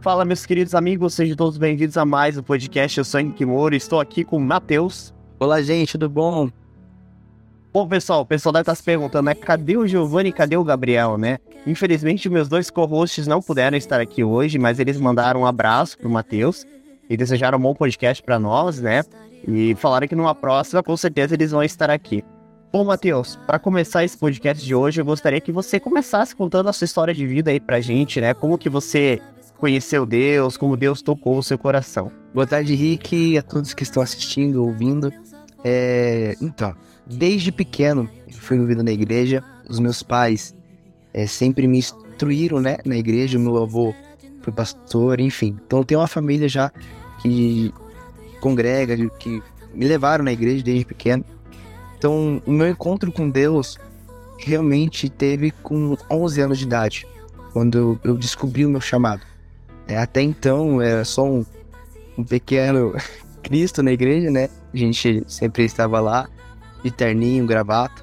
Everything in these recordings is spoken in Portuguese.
Fala, meus queridos amigos, sejam todos bem-vindos a mais um podcast. Eu sou Henrique Moura estou aqui com o Matheus. Olá, gente, tudo bom? Bom, pessoal, o pessoal deve estar se perguntando, né? Cadê o Giovanni e cadê o Gabriel, né? Infelizmente, meus dois co-hosts não puderam estar aqui hoje, mas eles mandaram um abraço pro Matheus e desejaram um bom podcast para nós, né? E falaram que numa próxima, com certeza, eles vão estar aqui. Bom, Matheus, para começar esse podcast de hoje, eu gostaria que você começasse contando a sua história de vida aí pra gente, né? Como que você conheceu Deus, como Deus tocou o seu coração. Boa tarde, Rick, a todos que estão assistindo, ouvindo. É, então, desde pequeno, fui envolvido na igreja. Os meus pais é, sempre me instruíram, né, na igreja. O meu avô foi pastor, enfim. Então, tenho uma família já que congrega, que me levaram na igreja desde pequeno. Então, o meu encontro com Deus realmente teve com 11 anos de idade, quando eu descobri o meu chamado. É, até então era só um, um pequeno Cristo na igreja, né? A gente sempre estava lá, de terninho, gravata.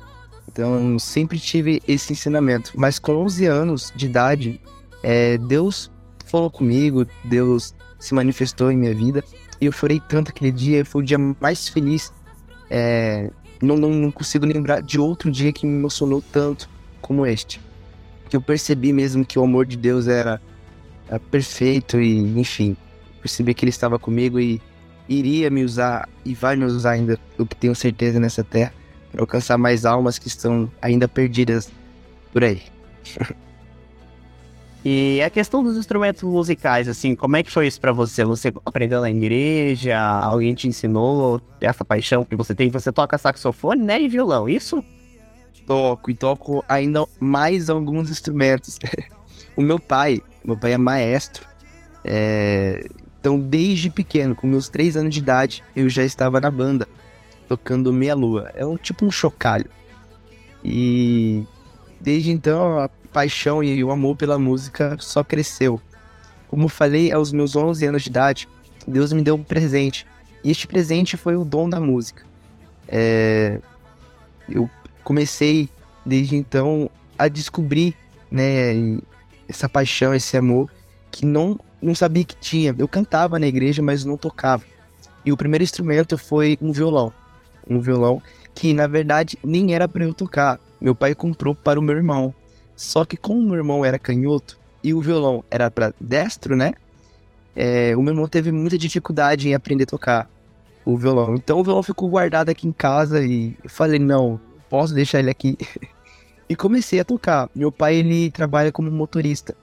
Então sempre tive esse ensinamento. Mas com 11 anos de idade, é, Deus falou comigo, Deus se manifestou em minha vida. E eu chorei tanto aquele dia, foi o dia mais feliz. É, não, não, não consigo lembrar de outro dia que me emocionou tanto como este. Que eu percebi mesmo que o amor de Deus era é perfeito e, enfim, percebi que ele estava comigo e iria me usar e vai me usar ainda, que tenho certeza nessa terra, para alcançar mais almas que estão ainda perdidas por aí. E a questão dos instrumentos musicais, assim, como é que foi isso para você? Você aprendeu na igreja? Alguém te ensinou essa paixão que você tem? Você toca saxofone, né, e violão, isso? Toco e toco ainda mais alguns instrumentos. o meu pai, meu pai é maestro. É... Então, desde pequeno, com meus três anos de idade, eu já estava na banda, tocando Meia Lua. É um tipo um chocalho. E desde então, a paixão e o amor pela música só cresceu. Como falei, aos meus 11 anos de idade, Deus me deu um presente. E este presente foi o dom da música. É... Eu comecei, desde então, a descobrir né, essa paixão, esse amor que não não sabia que tinha. Eu cantava na igreja, mas não tocava. E o primeiro instrumento foi um violão. Um violão que na verdade nem era para eu tocar. Meu pai comprou para o meu irmão. Só que como o meu irmão era canhoto e o violão era para destro, né? É, o meu irmão teve muita dificuldade em aprender a tocar o violão. Então o violão ficou guardado aqui em casa e eu falei, não, posso deixar ele aqui. e comecei a tocar. Meu pai ele trabalha como motorista.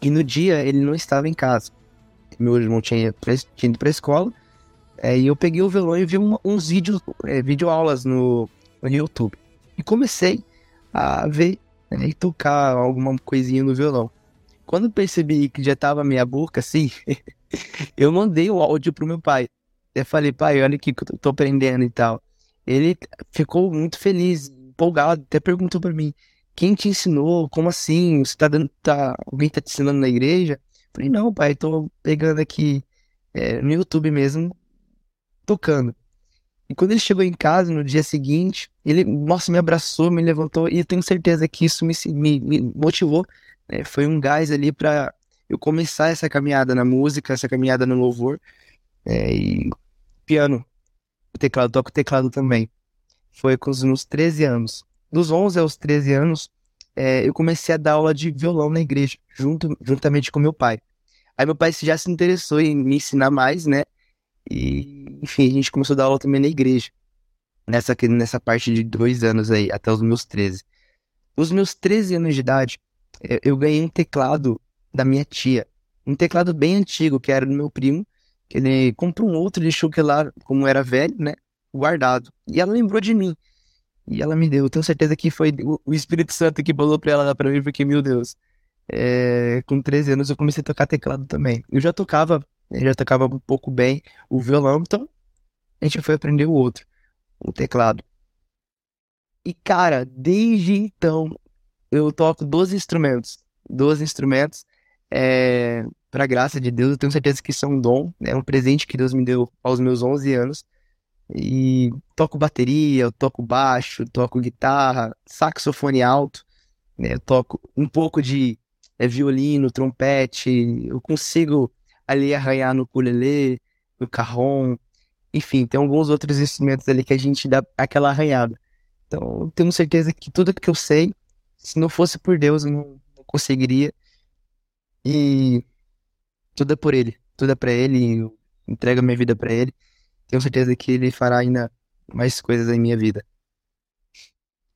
E no dia ele não estava em casa. Meu irmão tinha, tinha ido para a escola. É, e eu peguei o violão e vi uma, uns vídeos, é, videoaulas no, no YouTube. E comecei a ver né, e tocar alguma coisinha no violão. Quando percebi que já tava meia boca assim, eu mandei o áudio pro meu pai. Eu falei, pai, olha que eu tô aprendendo e tal. Ele ficou muito feliz, empolgado, até perguntou para mim: quem te ensinou? Como assim? Você tá dando. Tá, alguém tá te ensinando na igreja? Falei, não, pai, tô pegando aqui é, no YouTube mesmo, tocando. E quando ele chegou em casa no dia seguinte, ele, nossa, me abraçou, me levantou, e eu tenho certeza que isso me, me, me motivou. Né? Foi um gás ali para eu começar essa caminhada na música, essa caminhada no louvor. É, e piano, o teclado, toco teclado também. Foi com os meus 13 anos dos 11 aos 13 anos, é, eu comecei a dar aula de violão na igreja, junto, juntamente com meu pai. Aí meu pai já se interessou em me ensinar mais, né? E, enfim, a gente começou a dar aula também na igreja. Nessa, nessa parte de dois anos aí, até os meus 13. Os meus 13 anos de idade, é, eu ganhei um teclado da minha tia. Um teclado bem antigo, que era do meu primo. Ele comprou um outro, deixou que lá, como era velho, né? Guardado. E ela lembrou de mim. E ela me deu. Tenho certeza que foi o Espírito Santo que falou pra ela dar pra mim, porque, meu Deus. É, com 13 anos eu comecei a tocar teclado também. Eu já tocava, eu já tocava um pouco bem o violão, então a gente foi aprender o outro, o teclado. E cara, desde então eu toco 12 instrumentos. 12 instrumentos. É, pra graça de Deus, eu tenho certeza que é um dom, é um presente que Deus me deu aos meus 11 anos. E toco bateria, eu toco baixo, toco guitarra, saxofone alto, né? Eu toco um pouco de é violino, trompete, eu consigo ali arranhar no ukulele, no carrom, enfim, tem alguns outros instrumentos ali que a gente dá aquela arranhada. Então, tenho certeza que tudo que eu sei, se não fosse por Deus, eu não, não conseguiria. E tudo é por Ele, tudo é para Ele, eu entrego a minha vida para Ele. Tenho certeza que Ele fará ainda mais coisas em minha vida.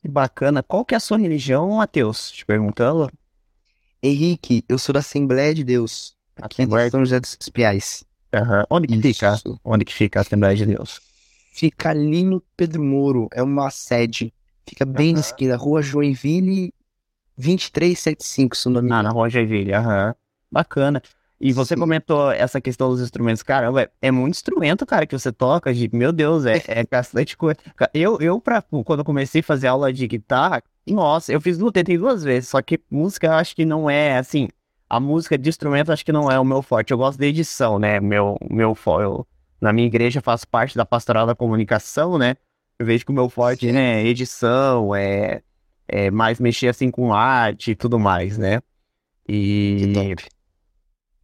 Que bacana. Qual que é a sua religião, Matheus? Te perguntando. Henrique, eu sou da Assembleia de Deus, aqui em São José dos Espiais. Uhum. Onde que Isso. fica? Onde que fica a Assembleia de Deus? Fica ali no Pedro Moro, é uma sede. Fica bem na Aham. esquina, rua Joinville 2375, se o nome Ah, na Rua Joinville, aham. Bacana. E você Sim. comentou essa questão dos instrumentos. Caramba, é, é muito instrumento, cara, que você toca. De, meu Deus, é, é bastante coisa. Eu, eu pra, quando eu comecei a fazer aula de guitarra, nossa, eu fiz tentei duas vezes. Só que música eu acho que não é, assim, a música de instrumento acho que não é o meu forte. Eu gosto da edição, né? Meu, meu, eu, na minha igreja faço parte da pastoral da comunicação, né? Eu vejo que o meu forte, Sim. né, edição, é, é mais mexer, assim, com arte e tudo mais, né? E.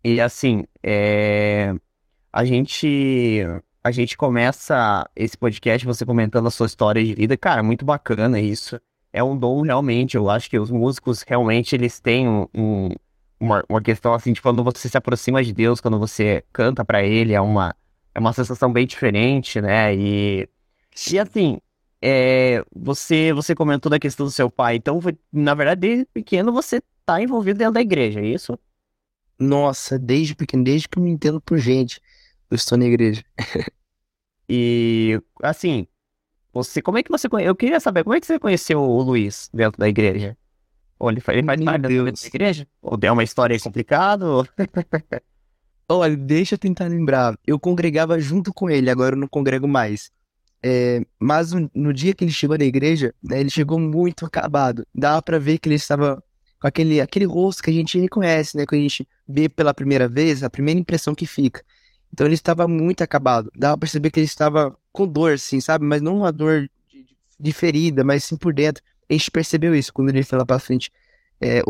e assim, é, a gente a gente começa esse podcast você comentando a sua história de vida, cara, muito bacana isso. É um dom realmente. Eu acho que os músicos realmente eles têm um, um- uma, uma questão assim de quando você se aproxima de Deus, quando você canta pra Ele, é uma é uma sensação bem diferente, né? E e assim, é, você você comentou da questão do seu pai. Então, na verdade, desde pequeno você tá envolvido dentro da igreja, é isso? Nossa, desde pequeno, desde que eu me entendo por gente, eu estou na igreja. E assim, você, como é que você conhe... Eu queria saber, como é que você conheceu o Luiz dentro da igreja? Ou ele faz, parte dentro da igreja? Ou é uma história complicada? ou- Olha, deixa eu tentar lembrar. Eu congregava junto com ele, agora eu não congrego mais. É, mas no, no dia que ele chegou na igreja, né, ele chegou muito acabado. Dava pra ver que ele estava com aquele, aquele rosto que a gente reconhece, né? Que a gente vê pela primeira vez, a primeira impressão que fica. Então ele estava muito acabado. Dava pra perceber que ele estava com dor, assim, sabe? Mas não uma dor de, de ferida, mas sim por dentro. A gente percebeu isso quando ele foi lá pra frente, é,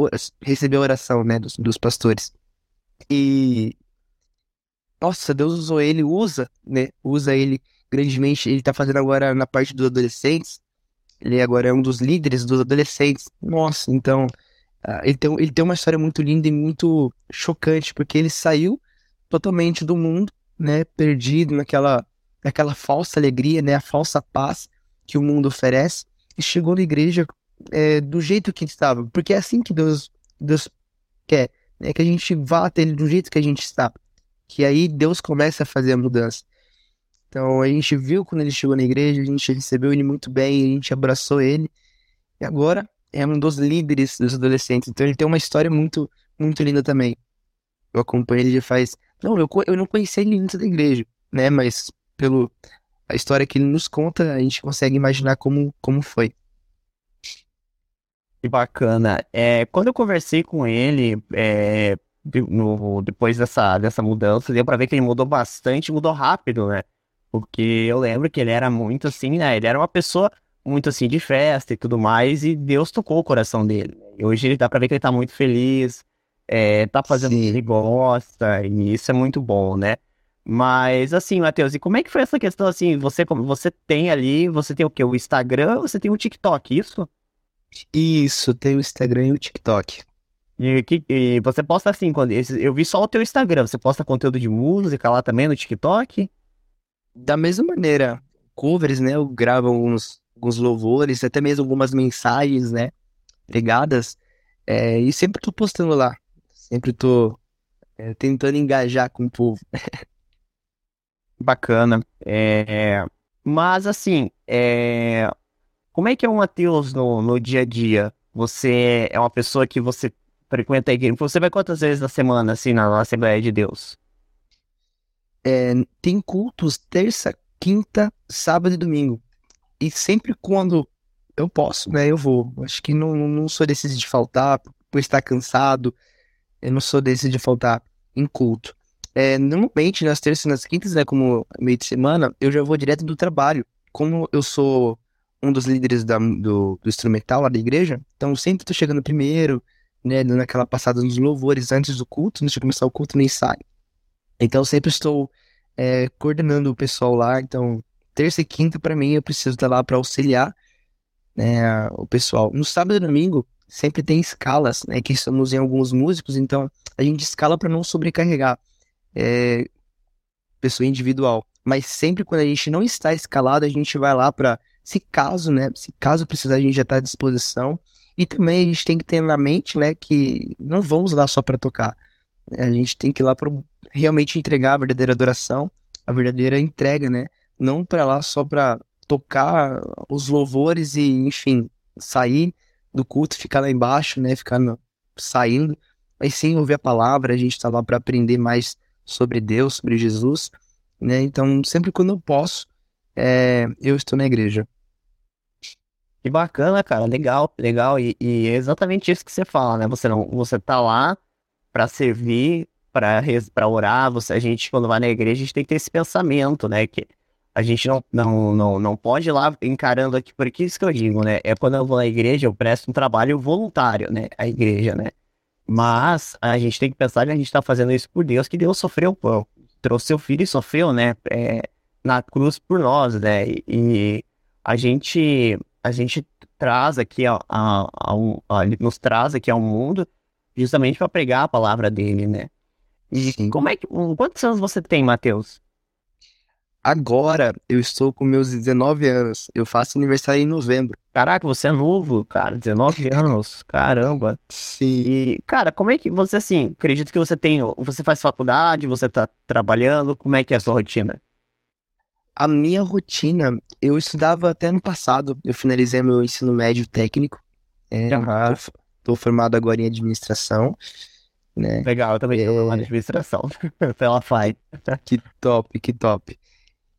recebeu a oração, né? Dos, dos pastores. E nossa, Deus usou ele, usa, né? Usa ele grandemente. Ele tá fazendo agora na parte dos adolescentes. Ele agora é um dos líderes dos adolescentes. Nossa, então, ele tem, ele tem uma história muito linda e muito chocante, porque ele saiu totalmente do mundo, né? Perdido naquela, naquela falsa alegria, né? A falsa paz que o mundo oferece. E chegou na igreja é, do jeito que estava. Porque é assim que Deus, Deus quer, né? Que a gente vá até ele do jeito que a gente está que aí Deus começa a fazer a mudança. Então a gente viu quando ele chegou na igreja, a gente recebeu ele muito bem, a gente abraçou ele, e agora é um dos líderes dos adolescentes. Então ele tem uma história muito, muito linda também. Eu acompanho ele já faz. Não, eu, eu não conhecia ele antes da igreja, né? Mas pelo a história que ele nos conta, a gente consegue imaginar como, como foi. Que bacana. É, quando eu conversei com ele, é, no- depois dessa, dessa mudança, deu pra ver que ele mudou bastante, mudou rápido, né? Porque eu lembro que ele era muito assim, né? Ele era uma pessoa muito assim de festa e tudo mais, e Deus tocou o coração dele. E hoje ele dá pra ver que ele tá muito feliz, é, tá fazendo o que Sim. ele gosta, e isso é muito bom, né? Mas assim, Matheus, e como é que foi essa questão assim? Você, você tem ali, você tem o quê? O Instagram, você tem o TikTok, isso? Isso, tem o Instagram e o TikTok. E, que, e você posta assim, quando, eu vi só o teu Instagram, você posta conteúdo de música lá também no TikTok? Da mesma maneira, covers, né? Eu gravo alguns, alguns louvores, até mesmo algumas mensagens, né? Pregadas. é, e sempre tô postando lá. Sempre tô é, tentando engajar com o povo. Bacana. É, mas assim, é, como é que é o Matheus no, no dia a dia? Você é uma pessoa que você frequenta a igreja? Você vai quantas vezes na semana, assim, na, na Assembleia de Deus? É, tem cultos terça, quinta, sábado e domingo. E sempre quando eu posso, né? Eu vou. Acho que não, não sou desses de faltar por estar cansado. Eu não sou desses de faltar em culto. É, normalmente, nas terças e nas quintas, né, como meio de semana, eu já vou direto do trabalho. Como eu sou um dos líderes da- do, do instrumental lá da igreja, então sempre tô chegando primeiro, né, dando aquela passada nos louvores antes do culto, antes de começar o culto no ensaio. Então sempre estou é, coordenando o pessoal lá, então terça e quinta para mim eu preciso estar lá para auxiliar né, o pessoal. No sábado e domingo sempre tem escalas, né, que estamos em alguns músicos, então a gente escala para não sobrecarregar é, pessoa individual. Mas sempre quando a gente não está escalado, a gente vai lá para, se caso, né, se caso precisar, a gente já está à disposição. E também a gente tem que ter na mente, né, que não vamos lá só para tocar. A gente tem que ir lá para realmente entregar a verdadeira adoração, a verdadeira entrega, né? Não para lá só para tocar os louvores e, enfim, sair do culto, ficar lá embaixo, né? Ficar no, saindo, mas sim ouvir a palavra. A gente está lá para aprender mais sobre Deus, sobre Jesus, né? Então, sempre quando eu posso, é, eu estou na igreja. Que bacana, cara, legal, legal. E, e, é exatamente isso que você fala, né? Você não, você tá lá para servir, para orar. Você, a gente, quando vai na igreja, a gente tem que ter esse pensamento, né? Que a gente não, não, não, não pode ir lá encarando aqui, porque isso que eu digo, né? É quando eu vou na igreja, eu presto um trabalho voluntário, né? A igreja, né? Mas a gente tem que pensar que a gente está fazendo isso por Deus, que Deus sofreu, pô, trouxe seu filho e sofreu, né? É, na cruz por nós, né? E, e, a gente a gente traz aqui a, a, a, ele nos traz aqui ao mundo justamente para pregar a palavra dele, né? E como é que quantos anos você tem, Matheus? Agora eu estou com meus 19 anos. Eu faço aniversário em novembro. Caraca, você é novo, cara. 19 anos. Caramba. Sim. E, cara, como é que você, assim, acredito que você tem. Você faz faculdade, você tá trabalhando. Como é que é a sua rotina? A minha rotina, eu estudava até no passado. Eu finalizei meu ensino médio técnico. É, uhum. tô, tô formado agora em administração. Né? Legal, eu também é... tenho administração. Pela FAI. Que top, que top.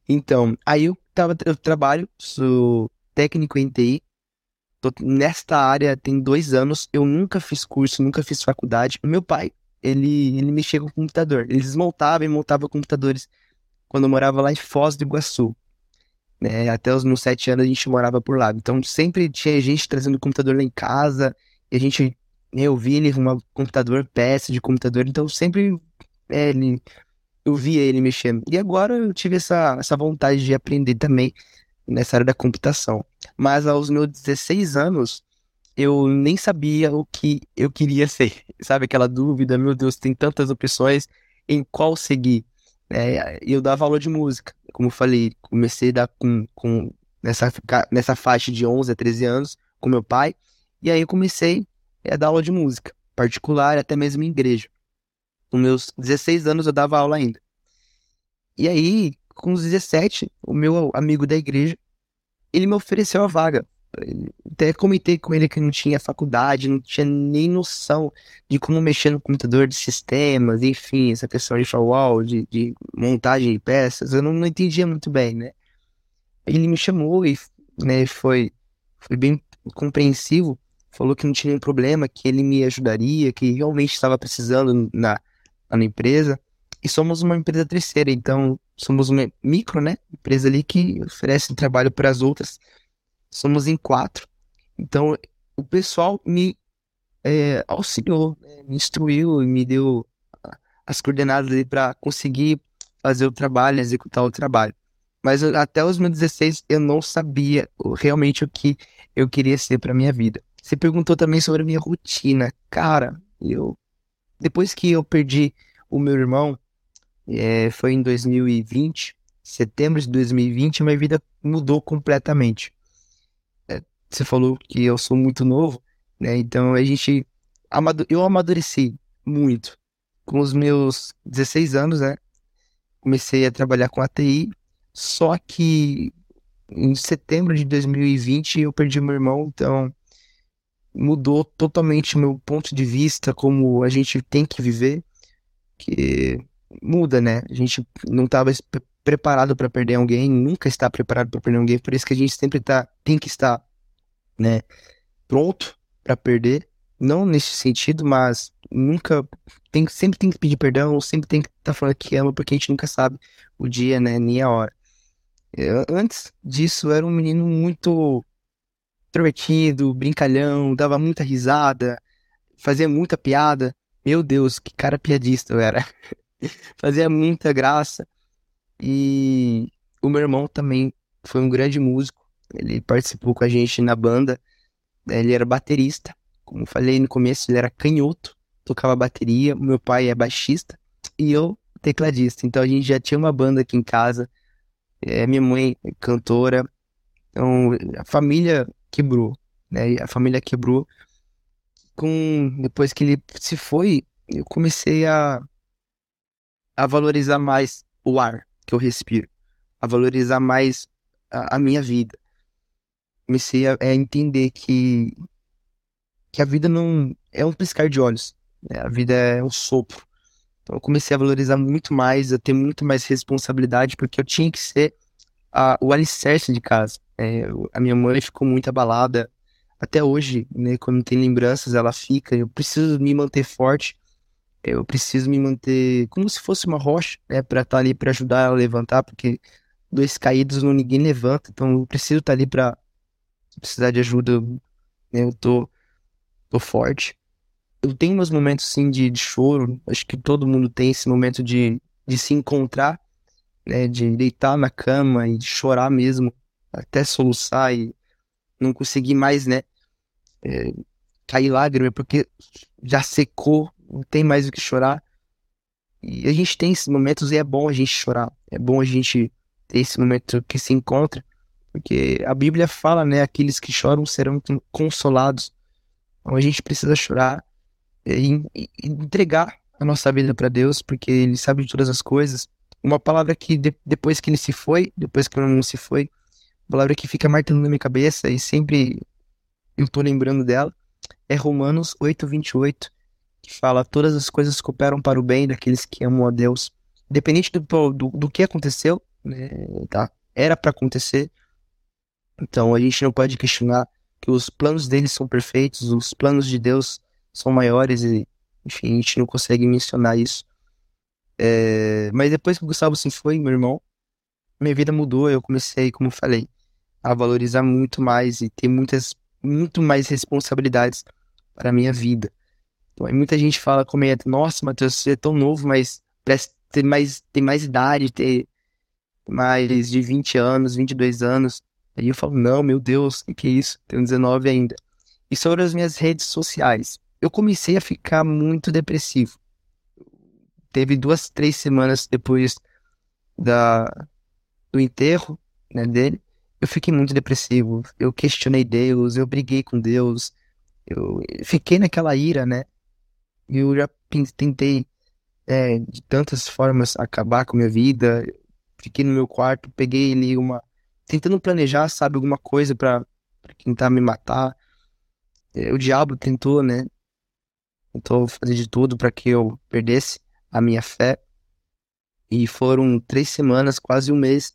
Então, aí eu, tava, eu trabalho, sou técnico em TI, tô nesta área tem dois anos, eu nunca fiz curso, nunca fiz faculdade. O meu pai, ele, ele mexia com computador, ele desmontava e montava computadores quando eu morava lá em Foz do Iguaçu. Né? Até os meus sete anos a gente morava por lá. Então sempre tinha gente trazendo computador lá em casa, e a gente, né, eu vi ele arrumar computador, peça de computador, então sempre é, ele eu via ele mexendo. E agora eu tive essa, essa vontade de aprender também nessa área da computação. Mas aos meus 16 anos, eu nem sabia o que eu queria ser. Sabe aquela dúvida, meu Deus, tem tantas opções, em qual seguir? É, eu dava aula de música, como eu falei, comecei a dar com, com nessa, nessa faixa de 11 a 13 anos com meu pai, e aí eu comecei a dar aula de música, particular, até mesmo em igreja. Com meus 16 anos eu dava aula ainda. E aí, com os 17, o meu amigo da igreja, ele me ofereceu a vaga. Até comentei com ele que não tinha faculdade, não tinha nem noção de como mexer no computador de sistemas, enfim, essa questão de firewall, de, de montagem de peças, eu não, não, entendia muito bem, né? Ele me chamou e né, foi, foi bem compreensivo, falou que não tinha nenhum problema, que ele me ajudaria, que realmente estava precisando na, na empresa. E somos uma empresa terceira, então somos uma micro, né? Empresa ali que oferece trabalho para as outras. Somos em quatro. Então o pessoal me é, auxiliou, né? me instruiu e me deu as coordenadas ali para conseguir fazer o trabalho, executar o trabalho. Mas até os meus 16 eu não sabia realmente o que eu queria ser para minha vida. Você perguntou também sobre a minha rotina. Cara, eu depois que eu perdi o meu irmão, é, foi em 2020, setembro de 2020, minha vida mudou completamente. É, você falou que eu sou muito novo, né? Então a gente. Eu amadureci muito. Com os meus 16 anos, né? Comecei a trabalhar com a TI, só que em setembro de 2020 eu perdi meu irmão, então mudou totalmente o meu ponto de vista, como a gente tem que viver, que muda, né? A gente não estava preparado para perder alguém, nunca está preparado para perder alguém, por isso que a gente sempre tá, tem que estar, né, pronto para perder, não nesse sentido, mas nunca tem sempre tem que pedir perdão, sempre tem que estar tá falando que ama, porque a gente nunca sabe o dia, né, nem a hora. Eu, antes disso, eu era um menino muito introvertido, brincalhão, dava muita risada, fazia muita piada. Meu Deus, que cara piadista eu era. fazia muita graça. E o meu irmão também foi um grande músico. Ele participou com a gente na banda. Ele era baterista. Como falei no começo, ele era canhoto, tocava bateria. Meu pai é baixista e eu tecladista. Então a gente já tinha uma banda aqui em casa. É, minha mãe é cantora. Então a família quebrou, né? A família quebrou. Com depois que ele se foi, eu comecei a a valorizar mais o ar que eu respiro, a valorizar mais a, a minha vida. Comecei a, a, entender que que a vida não é um piscar de olhos, né? a vida é um sopro. Então eu comecei a valorizar muito mais, a ter muito mais responsabilidade, porque eu tinha que ser a, o alicerce de casa. É, a minha mãe ficou muito abalada até hoje, né? Quando tem lembranças, ela fica. Eu preciso me manter forte eu preciso me manter como se fosse uma rocha, né, para estar tá ali para ajudar ela a levantar, porque dois caídos não ninguém levanta, então eu preciso estar tá ali para precisar de ajuda, né, eu tô tô forte. Eu tenho meus momentos sim de, de choro, acho que todo mundo tem esse momento de, de se encontrar, né, de deitar na cama e chorar mesmo, até soluçar e não conseguir mais, né, é, cair lágrima, porque já secou não tem mais o que chorar. E a gente tem esses momentos e é bom a gente chorar. É bom a gente ter esse momento que se encontra. Porque a Bíblia fala, né? Aqueles que choram serão consolados. Então a gente precisa chorar e, e entregar a nossa vida para Deus, porque Ele sabe de todas as coisas. Uma palavra que de, depois que Ele se foi, depois que Ele não se foi, palavra que fica martelando na minha cabeça e sempre eu tô lembrando dela, é Romanos 8, 28, que fala todas as coisas cooperam para o bem daqueles que amam a Deus. Independente do, do, do que aconteceu, né, tá? era para acontecer. Então a gente não pode questionar que os planos deles são perfeitos, os planos de Deus são maiores e, enfim, a gente não consegue mencionar isso. É, mas depois que o Gustavo se foi, meu irmão, minha vida mudou. Eu comecei, como falei, a valorizar muito mais e ter muitas, muito mais responsabilidades para a minha vida. Então, muita gente fala, comenta, nossa, Matheus, você é tão novo, mas parece ter mais, ter mais idade, ter mais de 20 anos, 22 anos. Aí eu falo, não, meu Deus, o que, que é isso? Tenho 19 ainda. E sobre as minhas redes sociais, eu comecei a ficar muito depressivo. Teve duas, três semanas depois da, do enterro né, dele, eu fiquei muito depressivo. Eu questionei Deus, eu briguei com Deus, eu fiquei naquela ira, né? Eu já tentei é, de tantas formas acabar com a minha vida. Fiquei no meu quarto, peguei ali uma. tentando planejar, sabe, alguma coisa para tentar me matar. É, o diabo tentou, né? Tentou fazer de tudo para que eu perdesse a minha fé. E foram três semanas, quase um mês,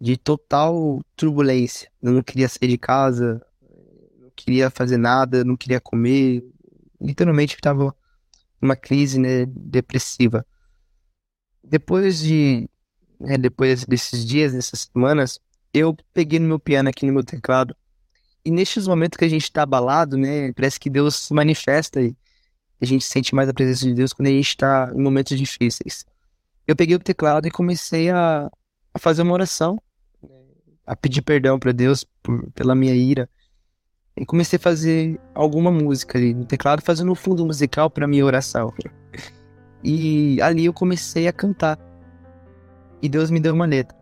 de total turbulência. Eu não queria sair de casa, não queria fazer nada, não queria comer. Literalmente estava uma crise né, depressiva. Depois de, né, depois desses dias, dessas semanas, eu peguei no meu piano aqui no meu teclado. E nestes momentos que a gente está abalado, né, parece que Deus se manifesta e a gente sente mais a presença de Deus quando a gente está em momentos difíceis. Eu peguei o teclado e comecei a, a fazer uma oração, a pedir perdão para Deus por, pela minha ira, e comecei a fazer alguma música ali no teclado, fazendo um fundo musical para minha oração. E ali eu comecei a cantar. E Deus me deu uma letra.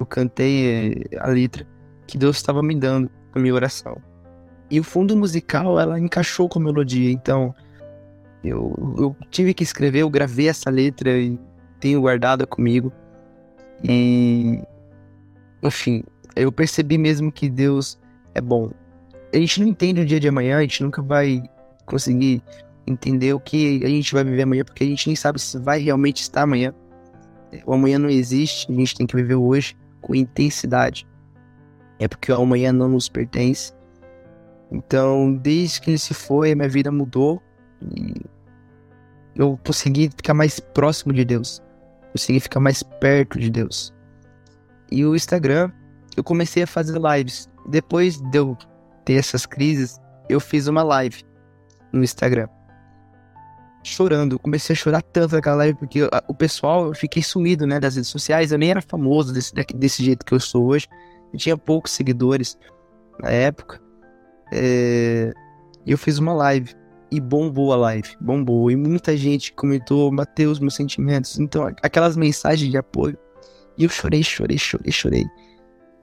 Eu cantei eh, a letra que Deus estava me dando a minha oração. E o fundo musical, ela encaixou com a melodia. Então, eu, eu tive que escrever, eu gravei essa letra e tenho guardada comigo. E, enfim, eu percebi mesmo que Deus é bom a gente não entende o dia de amanhã, a gente nunca vai conseguir entender o que a gente vai viver amanhã, porque a gente nem sabe se vai realmente estar amanhã. O amanhã não existe, a gente tem que viver hoje com intensidade. É porque o amanhã não nos pertence. Então, desde que ele se foi, minha vida mudou e eu consegui ficar mais próximo de Deus. Consegui ficar mais perto de Deus. E o Instagram, eu comecei a fazer lives. Depois de eu ter essas crises, eu fiz uma live no Instagram. chorando. Comecei a chorar tanto naquela live, porque o pessoal, eu fiquei sumido, né, das redes sociais. Eu nem era famoso desse, desse jeito que eu sou hoje. Eu tinha poucos seguidores na época. É... Eu fiz uma live. E bombou a live, bombou. E muita gente comentou, Mateus, meus sentimentos. Então, aquelas mensagens de apoio. E eu chorei, chorei, chorei, chorei.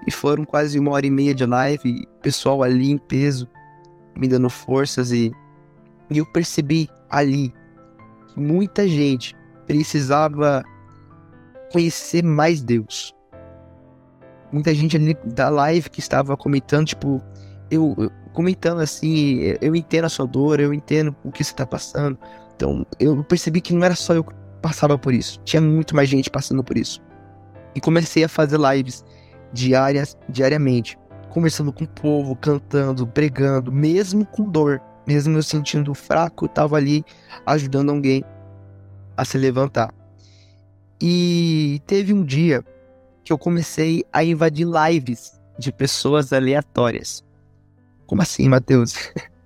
E foram quase uma hora e meia de live, pessoal ali em peso, me dando forças e, e eu percebi ali que muita gente precisava conhecer mais Deus. Muita gente ali da live que estava comentando, tipo, eu, eu comentando assim, eu entendo a sua dor, eu entendo o que você está passando. Então, eu percebi que não era só eu que passava por isso, tinha muito mais gente passando por isso. E comecei a fazer lives diárias, diariamente, conversando com o povo, cantando, pregando, mesmo com dor, mesmo eu sentindo fraco, estava ali ajudando alguém a se levantar. E teve um dia que eu comecei a invadir lives de pessoas aleatórias. Como assim, Matheus?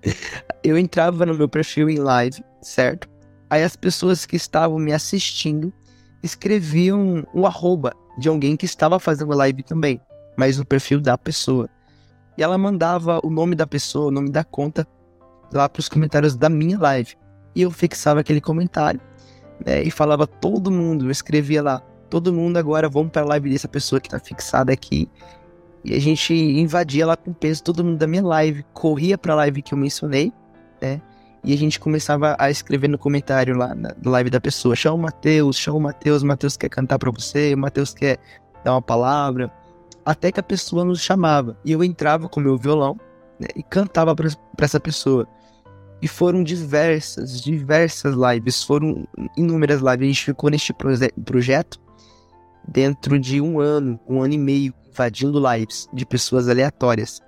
eu entrava no meu perfil em live, certo? Aí as pessoas que estavam me assistindo escreviam o arroba de alguém que estava fazendo live também, mas no perfil da pessoa. E ela mandava o nome da pessoa, o nome da conta lá para os comentários da minha live. E eu fixava aquele comentário né, e falava todo mundo, eu escrevia lá, todo mundo agora vamos para a live dessa pessoa que está fixada aqui. E a gente invadia lá com peso todo mundo da minha live, corria para a live que eu mencionei, né? E a gente começava a escrever no comentário lá na live da pessoa: chama o Matheus, chama o Matheus, Matheus quer cantar para você, o Matheus quer dar uma palavra. Até que a pessoa nos chamava. E eu entrava com meu violão né, e cantava para essa pessoa. E foram diversas, diversas lives, foram inúmeras lives. A gente ficou neste proje projeto dentro de um ano, um ano e meio, invadindo lives de pessoas aleatórias.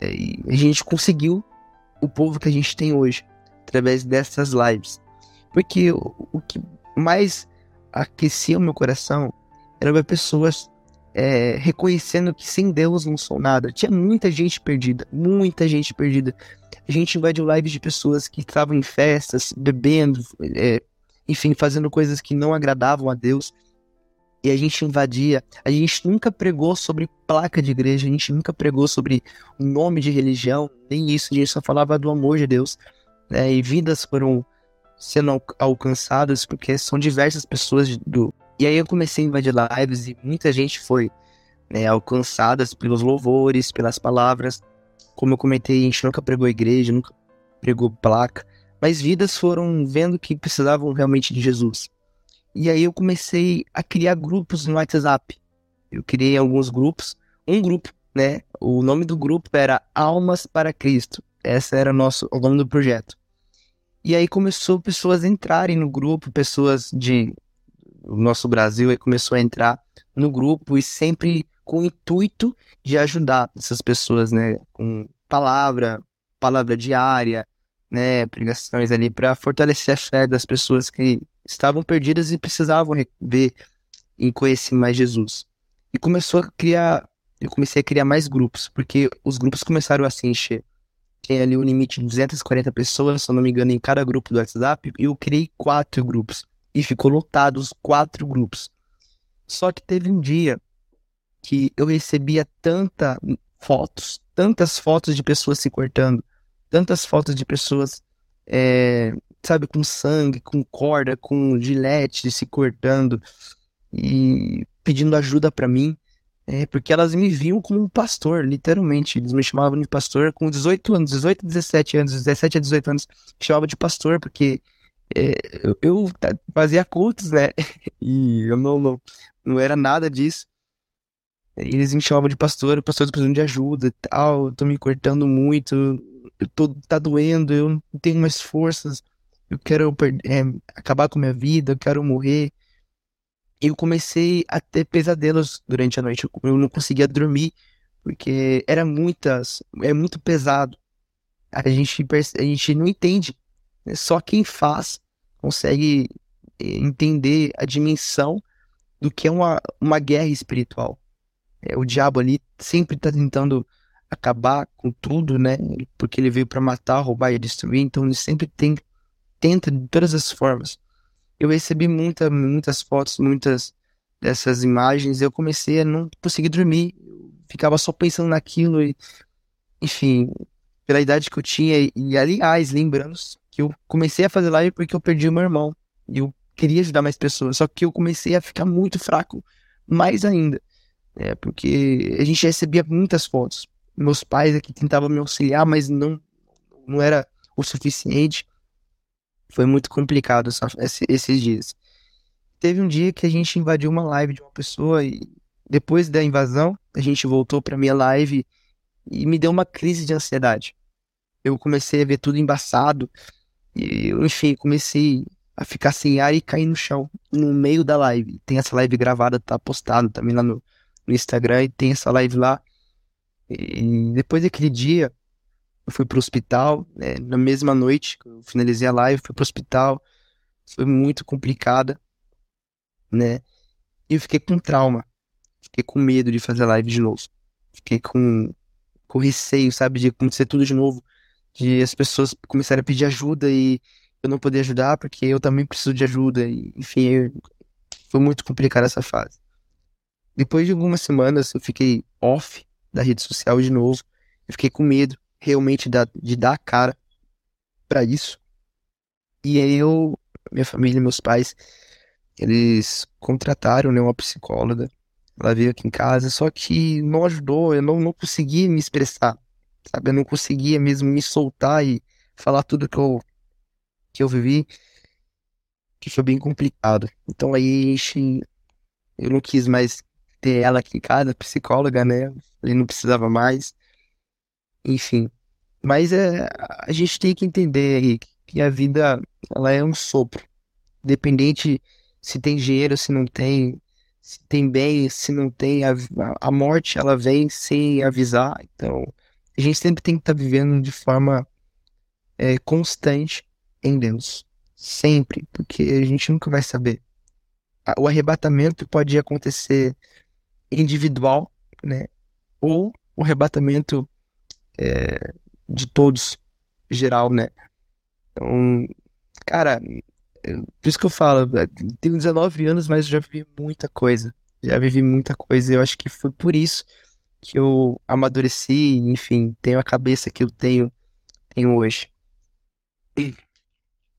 É, e a gente conseguiu o povo que a gente tem hoje através dessas lives. Porque o, o que mais aquecia o meu coração era ver pessoas é, reconhecendo que sem Deus não sou nada. Tinha muita gente perdida, muita gente perdida. A gente invadiu lives de pessoas que estavam em festas, bebendo, é, enfim, fazendo coisas que não agradavam a Deus. E a gente invadia. A gente nunca pregou sobre placa de igreja, a gente nunca pregou sobre nome de religião, nem isso. A gente só falava do amor de Deus né, e vidas foram sendo alcançadas porque são diversas pessoas do. E aí eu comecei a invadir lives e muita gente foi né, alcançadas pelos louvores, pelas palavras. Como eu comentei, a gente nunca pregou igreja, nunca pregou placa, mas vidas foram vendo que precisavam realmente de Jesus. E aí eu comecei a criar grupos no WhatsApp. Eu criei alguns grupos, um grupo, né? O nome do grupo era Almas para Cristo. Essa era o nosso o nome do projeto. E aí começou pessoas a entrarem no grupo, pessoas de o nosso Brasil aí começou a entrar no grupo e sempre com o intuito de ajudar essas pessoas, né, com palavra, palavra diária, né, pregações ali para fortalecer a fé das pessoas que estavam perdidas e precisavam ver e conhecer mais Jesus. E começou a criar, eu comecei a criar mais grupos, porque os grupos começaram a se encher tem ali um limite de 240 pessoas, se eu não me engano, em cada grupo do WhatsApp, e eu criei quatro grupos. E ficou lotado os quatro grupos. Só que teve um dia que eu recebia tanta fotos, tantas fotos de pessoas se cortando, tantas fotos de pessoas, é, sabe, com sangue, com corda, com gilete se cortando e pedindo ajuda para mim. É, porque elas me viam como um pastor, literalmente. Eles me chamavam de pastor com 18 anos, 18, 17 anos, 17 a 18 anos, me chamavam de pastor, porque é, eu, eu, fazia cultos, né? E eu não, não, não era nada disso. Eles me chamavam de pastor, pastor precisando de ajuda e tal, tô me cortando muito, eu tô, tá doendo, eu não tenho mais forças, eu quero é, acabar com minha vida, eu quero morrer eu comecei a ter pesadelos durante a noite. Eu não conseguia dormir porque era muitas, é muito pesado. A gente, a gente não entende. Né? Só quem faz consegue eh, entender a dimensão do que é uma, uma guerra espiritual. É, o diabo ali sempre está tentando acabar com tudo, né? Porque ele veio para matar, roubar e destruir. Então ele sempre tem tenta de todas as formas. Eu recebi muita, muitas fotos, muitas dessas imagens, eu comecei a não conseguir dormir, ficava só pensando naquilo e, enfim, pela idade que eu tinha, e aliás, lembrando que eu comecei a fazer live porque eu perdi o meu irmão, e eu queria ajudar mais pessoas, só que eu comecei a ficar muito fraco, mais ainda, é, porque a gente recebia muitas fotos, meus pais aqui tentavam me auxiliar, mas não, não era o suficiente, foi muito complicado esses dias. Teve um dia que a gente invadiu uma live de uma pessoa e depois da invasão, a gente voltou para minha live e me deu uma crise de ansiedade. Eu comecei a ver tudo embaçado e, enfim, comecei a ficar sem ar e cair no chão no meio da live. Tem essa live gravada, tá postado também lá no, no Instagram e tem essa live lá. E depois daquele dia, eu fui pro hospital, né, na mesma noite eu finalizei a live, fui pro hospital, foi muito complicada, né, e eu fiquei com trauma, fiquei com medo de fazer live de novo, fiquei com, com receio, sabe, de acontecer tudo de novo, de as pessoas começarem a pedir ajuda e eu não poder ajudar porque eu também preciso de ajuda, e, enfim, eu, foi muito complicada essa fase. Depois de algumas semanas eu fiquei off da rede social de novo, eu fiquei com medo, realmente de dar a cara para isso. E aí eu, minha família, meus pais, eles contrataram né, uma psicóloga. Ela veio aqui em casa, só que não ajudou, eu não, não me expressar, sabe? Eu não conseguia mesmo me soltar e falar tudo que eu, que eu vivi, que foi bem complicado. Então aí eu não quis mais ter ela aqui em casa, psicóloga, né? Ele não precisava mais. Enfim. Mas é, a gente tem que entender aí que a vida ela é um sopro. Independente se tem dinheiro, se não tem, se tem bem, se não tem, a, a morte ela vem sem avisar. Então, a gente sempre tem que estar tá vivendo de forma é, constante em Deus. Sempre, porque a gente nunca vai saber. O arrebatamento pode acontecer individual, né? Ou o arrebatamento é, de todos, geral, né? Então, cara, por isso que eu falo, tenho 19 anos, mas já vivi muita coisa. Já vivi muita coisa. Eu acho que foi por isso que eu amadureci, enfim, tenho a cabeça que eu tenho, tenho hoje.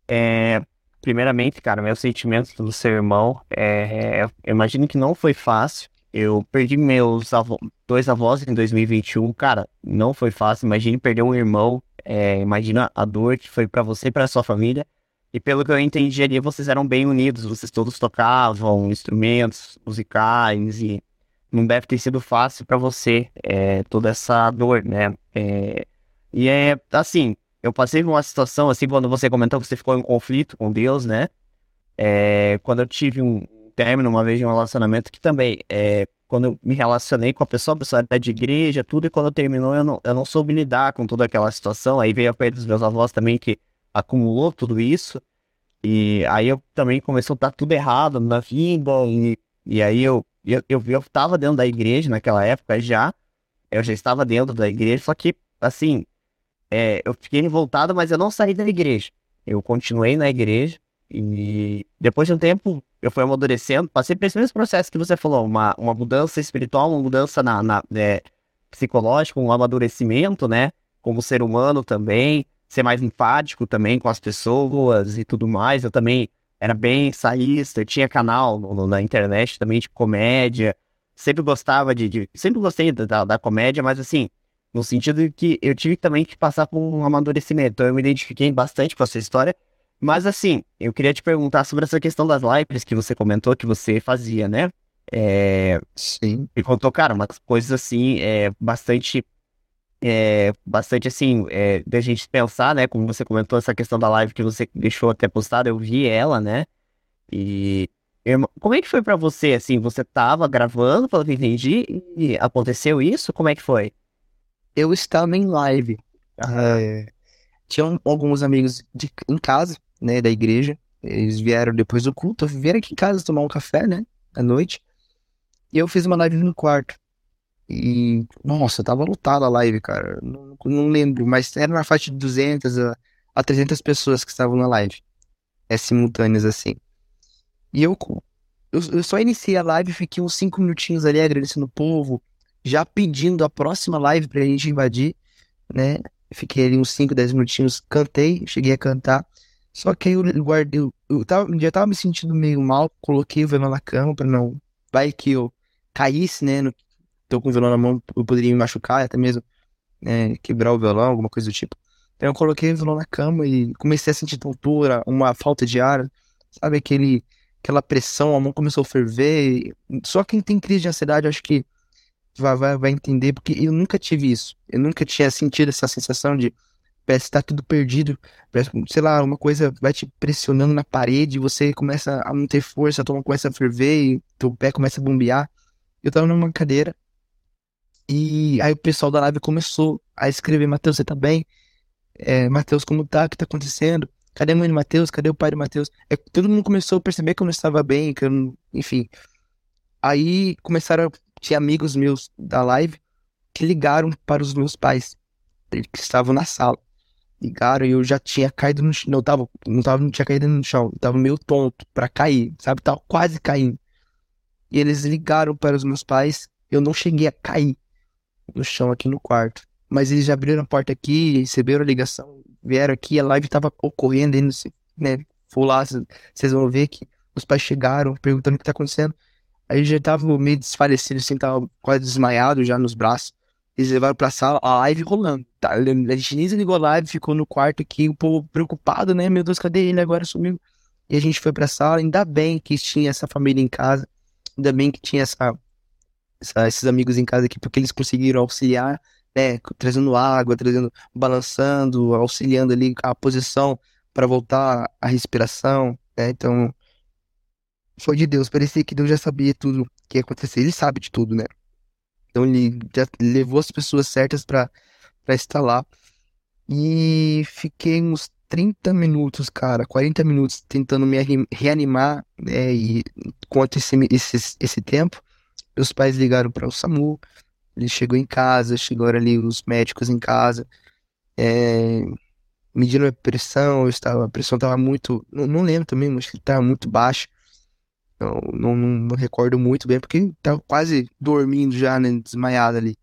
É, primeiramente, cara, meu sentimento do seu irmão, é, eu imagino que não foi fácil, eu perdi meus avô, dois avós em 2021, cara, não foi fácil. Imagine perder um irmão, é, imagina a dor que foi para você e para sua família. E pelo que eu entendi ali, vocês eram bem unidos, vocês todos tocavam instrumentos musicais e não deve ter sido fácil para você é, toda essa dor, né? É, e é assim, eu passei por uma situação assim quando você comentou que você ficou em conflito com Deus, né? É, quando eu tive um, término uma vez de um relacionamento que também, é, quando eu me relacionei com a pessoa, a pessoa era de igreja, tudo, e quando terminou eu não, eu não soube lidar com toda aquela situação. Aí veio a perda dos meus avós também, que acumulou tudo isso. E aí eu também começou a estar tudo errado na vida, e, e aí eu, eu, eu, eu tava dentro da igreja naquela época já, eu já estava dentro da igreja, só que, assim, é, eu fiquei revoltado, mas eu não saí da igreja. Eu continuei na igreja, e depois de um tempo, eu fui amadurecendo, passei esse mesmo processo que você falou, uma, uma mudança espiritual, uma mudança na, na é, psicológica, um amadurecimento, né? Como ser humano também, ser mais empático também com as pessoas e tudo mais. Eu também era bem saísta, eu tinha canal no, na internet também de comédia, sempre gostava de, de sempre gostei da, da comédia, mas assim, no sentido que eu tive também que passar por um amadurecimento. Então eu me identifiquei bastante com essa história mas assim, eu queria te perguntar sobre essa questão das lives que você comentou que você fazia, né? É, Sim. E contou, cara, umas coisas assim, é, bastante. É, bastante assim, é, da gente pensar, né? Como você comentou, essa questão da live que você deixou até postada, eu vi ela, né? E como é que foi para você, assim, você tava gravando, pelo que eu entendi, e aconteceu isso? Como é que foi? Eu estava em live. É, tinham alguns amigos de, em casa, né, da igreja. Eles vieram depois do culto, vieram aqui em casa tomar um café, né, à noite. E eu fiz uma live no quarto. E, nossa, tava lotada a live, cara. Não, não lembro, mas era na faixa de 200 a, a 300 pessoas que estavam na live. é, simultâneas assim. E eu, eu, eu só iniciei a live, fiquei uns 5 minutinhos ali agradecendo o povo, já pedindo a próxima live pra gente invadir, né? Fiquei ali uns 5, 10 minutinhos, cantei, cheguei a cantar. Só que aí eu guardei, eu, eu tava, já tava me sentindo meio mal, coloquei o violão na cama pra não. Vai que eu caísse, né? No, tô com o violão na mão, eu poderia me machucar, até mesmo né, quebrar o violão, alguma coisa do tipo. Então eu coloquei o violão na cama e comecei a sentir tontura, uma falta de ar, sabe? Aquele, aquela pressão, a mão começou a ferver. Só quem tem crise de ansiedade, acho que vai, vai, vai entender, porque eu nunca tive isso. Eu nunca tinha sentido essa sensação de parece que tá tudo perdido, parece, sei lá, uma coisa vai te pressionando na parede, você começa a não ter força, a tua começa a ferver e teu pé começa a bombear. Eu tava numa cadeira e aí o pessoal da live começou a escrever, Matheus, você tá bem? É, Matheus, como tá? O que tá acontecendo? Cadê a mãe de Matheus? Cadê o pai de Matheus? É, todo mundo começou a perceber que eu não estava bem, que eu não... Enfim. Aí começaram... Tinha amigos meus da live que ligaram para os meus pais, que estavam na sala ligaram e eu já tinha caído no chão. Não, tava, não, tava, não tinha caído no chão. Eu tava meio tonto pra cair, sabe? Tava quase caindo. E eles ligaram para os meus pais. Eu não cheguei a cair no chão aqui no quarto. Mas eles já abriram a porta aqui, receberam a ligação, vieram aqui, a live tava ocorrendo ainda, né? Vou lá, vocês vão ver que os pais chegaram perguntando o que tá acontecendo. Aí já tava meio desfalecido, assim, tava quase desmaiado já nos braços. Eles levaram pra sala, a live rolando. Tá? A Denise ligou a live, ficou no quarto aqui, um pouco preocupado, né? Meu Deus, cadê ele? Agora sumiu. E a gente foi pra sala, ainda bem que tinha essa família em casa. Ainda bem que tinha essa, essa, esses amigos em casa aqui, porque eles conseguiram auxiliar, né? Trazendo água, trazendo, balançando, auxiliando ali a posição para voltar a respiração, né? Então, foi de Deus. Parecia que Deus já sabia tudo que ia acontecer. Ele sabe de tudo, né? Então ele já levou as pessoas certas para lá. E fiquei uns 30 minutos, cara, 40 minutos tentando me reanimar, né? E enquanto esse, esse, esse tempo, meus pais ligaram para o SAMU. Ele chegou em casa, chegaram ali os médicos em casa, é, medindo a pressão, eu estava, a pressão estava muito, não, não lembro também, mas que estava muito baixa. Não, não, não, recordo muito bem, porque tava quase dormindo já, né, desmaiado ali.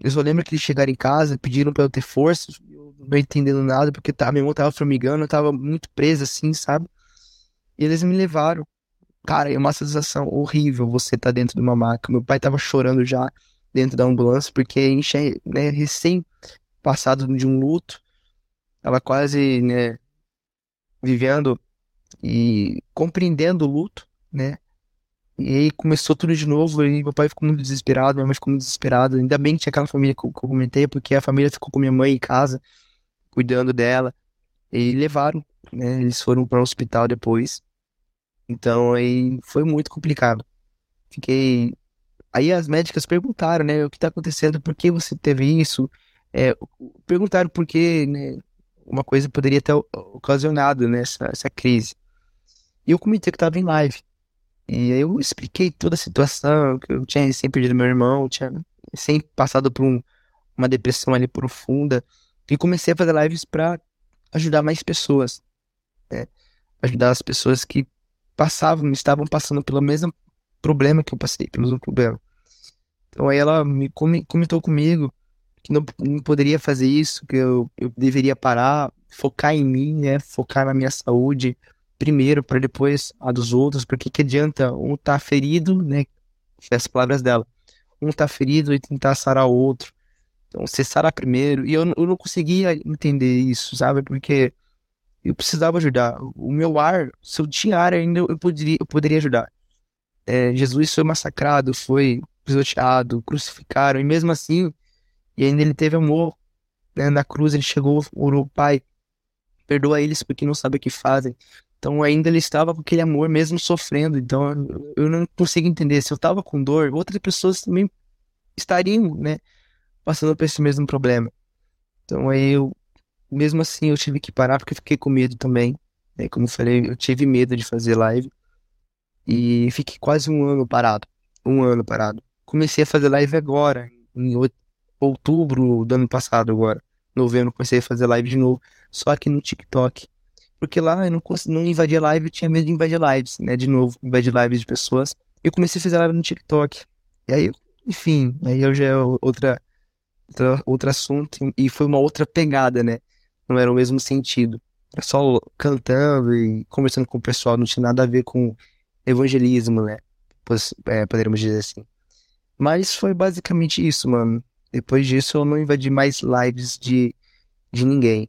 Eu só lembro que eles chegaram em casa, pediram pra eu ter força, eu não entendendo nada, porque tá, minha mão tava formigando, eu tava muito presa assim, sabe? E eles me levaram. Cara, é uma sensação horrível você tá dentro de uma maca. Meu pai tava chorando já dentro da ambulância, porque enche, né, recém passado de um luto, tava quase, né, vivendo e compreendendo o luto, né? E aí começou tudo de novo, e meu pai ficou muito desesperado, minha mãe ficou muito desesperada. Ainda bem que tinha aquela família que eu, que eu comentei, porque a família ficou com minha mãe em casa, cuidando dela. E levaram, né? Eles foram para o hospital depois. Então aí foi muito complicado. Fiquei. Aí as médicas perguntaram, né? O que tá acontecendo? Por que você teve isso? É, perguntaram por que, né? Uma coisa poderia ter ocasionado né, essa crise. E eu comentei que estava em live. E eu expliquei toda a situação, que eu tinha recém perdido meu irmão, tinha recém passado por um, uma depressão ali profunda. E comecei a fazer lives para ajudar mais pessoas. Né? Ajudar as pessoas que passavam, estavam passando pelo mesmo problema que eu passei, pelo mesmo problema. Então aí ela me comentou comigo que não, não poderia fazer isso, que eu, eu deveria parar, focar em mim, né? Focar na minha saúde, primeiro para depois a dos outros, porque que adianta um tá ferido, né? As palavras dela. Um tá ferido e tentar sarar o outro. Então, você sarar primeiro. E eu, eu não conseguia entender isso, sabe? Porque eu precisava ajudar. O meu ar, se eu tinha ar ainda, eu poderia, eu poderia ajudar. É, Jesus foi massacrado, foi pisoteado, crucificaram, e mesmo assim, e ainda ele teve amor. Né? Na cruz ele chegou, orou, Pai, perdoa eles porque não sabem o que fazem. Então ainda ele estava com aquele amor mesmo sofrendo. Então eu não consigo entender. Se eu estava com dor, outras pessoas também estariam, né, passando por esse mesmo problema. Então aí eu, mesmo assim, eu tive que parar porque fiquei com medo também. Né? Como eu falei, eu tive medo de fazer live e fiquei quase um ano parado. Um ano parado. Comecei a fazer live agora, em outubro do ano passado agora. Novembro comecei a fazer live de novo, só aqui no TikTok. Porque lá eu não, não invadia live, eu tinha medo de invadir lives, né? De novo, invadir lives de pessoas. Eu comecei a fazer live no TikTok. E aí, enfim, aí eu já é outra, outra, outro assunto e foi uma outra pegada, né? Não era o mesmo sentido. Era só cantando e conversando com o pessoal, não tinha nada a ver com evangelismo, né? É, poderíamos dizer assim. Mas foi basicamente isso, mano. Depois disso eu não invadi mais lives de, de ninguém.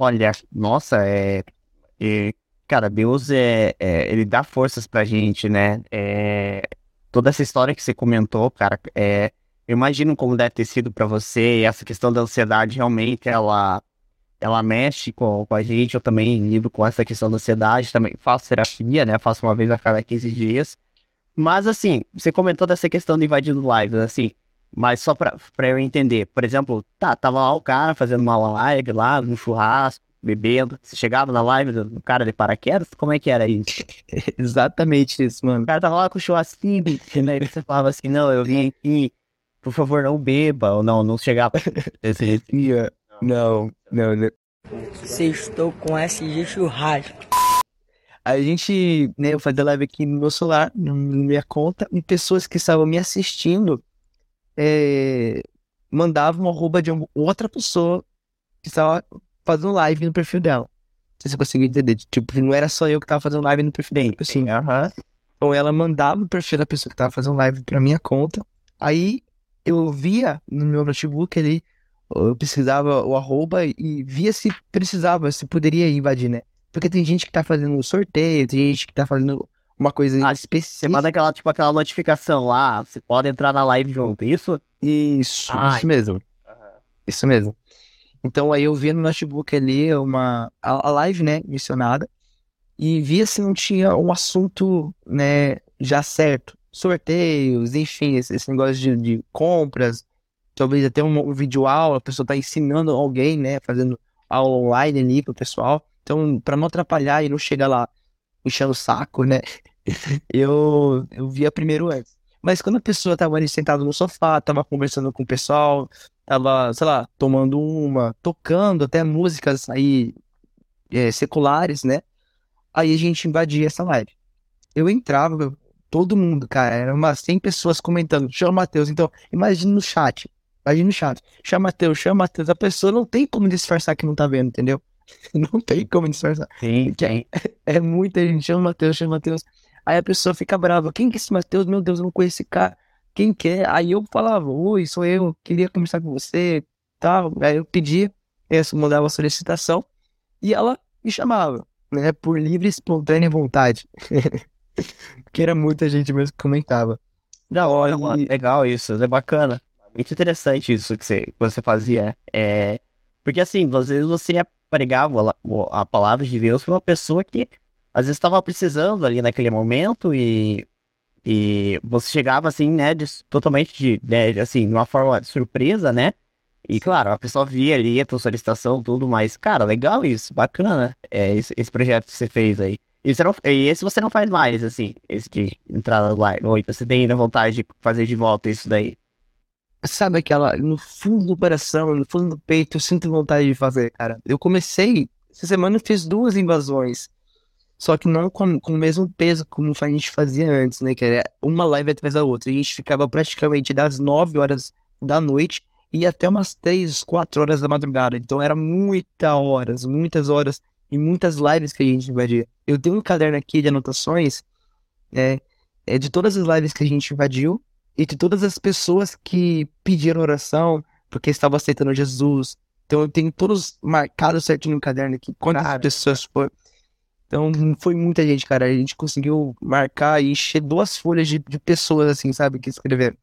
Olha, nossa, é, é cara, Deus é, é, ele dá forças pra gente, né? É, toda essa história que você comentou, cara, é, eu imagino como deve ter sido para você, e essa questão da ansiedade realmente ela ela mexe com, com a gente, eu também lido com essa questão da ansiedade, também faço terapia, né? Faço uma vez a cada 15 dias. Mas assim, você comentou dessa questão de invadir lives, assim, mas só pra, pra eu entender, por exemplo, tá, tava lá o cara fazendo uma live lá, no churrasco, bebendo. Você chegava na live do cara de paraquedas? Como é que era isso? Exatamente isso, mano. O cara tava lá com o churrasquinho, né? E você falava assim, não, eu vim aqui, por favor, não beba. Ou não, não chegava. Esse dia. Não, não, não. Sextou com SG churrasco. A gente, né, eu fazia live aqui no meu celular, na minha conta, e pessoas que estavam me assistindo é, mandavam uma arroba de outra pessoa que estava fazendo live no perfil dela. Não sei se você conseguiu entender. Tipo, não era só eu que tava fazendo live no perfil dela. Tipo assim, aham. Então ela mandava o perfil da pessoa que tava fazendo live pra minha conta. Aí eu via no meu notebook ali, eu pesquisava o arroba e via se precisava, se poderia invadir, né? Porque tem gente que tá fazendo sorteio, tem gente que tá fazendo uma coisa ah, específica. Você manda aquela, tipo, aquela notificação lá, você pode entrar na live junto, isso? Isso, Ai. isso mesmo. Uhum. Isso mesmo. Então aí eu via no notebook ali uma, a, a live, né, mencionada, e via se não tinha um assunto, né, já certo. Sorteios, enfim, esse, esse negócio de, de, compras, talvez até um, um vídeo aula, a pessoa tá ensinando alguém, né, fazendo aula online ali pro pessoal. Então, para não atrapalhar e não chegar lá enchendo o saco, né, eu, eu via primeiro antes. Mas quando a pessoa tava ali sentada no sofá, tava conversando com o pessoal, tava, sei lá, tomando uma, tocando até músicas aí é, seculares, né? Aí a gente invadia essa live. Eu entrava, todo mundo, cara, eram umas 100 pessoas comentando, chama Matheus. Então, imagina no chat, imagina no chat, chama Matheus, chama Matheus. A pessoa não tem como disfarçar que não tá vendo, entendeu? Não tem como disfarçar. Sim, é, é muita gente, chama Matheus, chama Matheus. Aí a pessoa fica brava. Quem que é esse Matheus? Meu Deus, eu não conheço esse cara. Quem quer? É? Aí eu falava, oi, sou eu, queria conversar com você, tal. Aí eu pedia, essa mandava a solicitação e ela me chamava, né? Por livre e espontânea vontade. que era muita gente mesmo que comentava. Da hora, mano. Legal isso, é bacana. Muito interessante isso que você, que você fazia. É... Porque assim, às vezes você pregava a, palavra de Deus para uma pessoa que às vezes estava precisando ali naquele momento e, e você chegava assim, né, de, totalmente de, né, assim, de uma forma de surpresa, né? E claro, a pessoa via ali a tua solicitação, tudo, mas, cara, legal isso, bacana, é, esse, esse projeto que você fez aí. E, você não, e esse você não faz mais, assim, esse de entrada lá, ou você tem ainda vontade de fazer de volta isso daí? Sabe aquela, no fundo do coração, no fundo do peito, eu sinto vontade de fazer, cara. Eu comecei, essa semana eu fiz duas invasões só que não com, com o mesmo peso como a gente fazia antes, né? Que era uma live atrás da outra. A gente ficava praticamente das 9 horas da noite e até umas 3, 4 horas da madrugada. Então era muitas horas, muitas horas e muitas lives que a gente invadia. Eu tenho um caderno aqui de anotações é, é de todas as lives que a gente invadiu e de todas as pessoas que pediram oração porque estavam aceitando Jesus. Então eu tenho todos marcados certinho no caderno aqui. Quantas Cara. pessoas foram. Então foi muita gente, cara. A gente conseguiu marcar e encher duas folhas de, de pessoas, assim, sabe, que escreveram.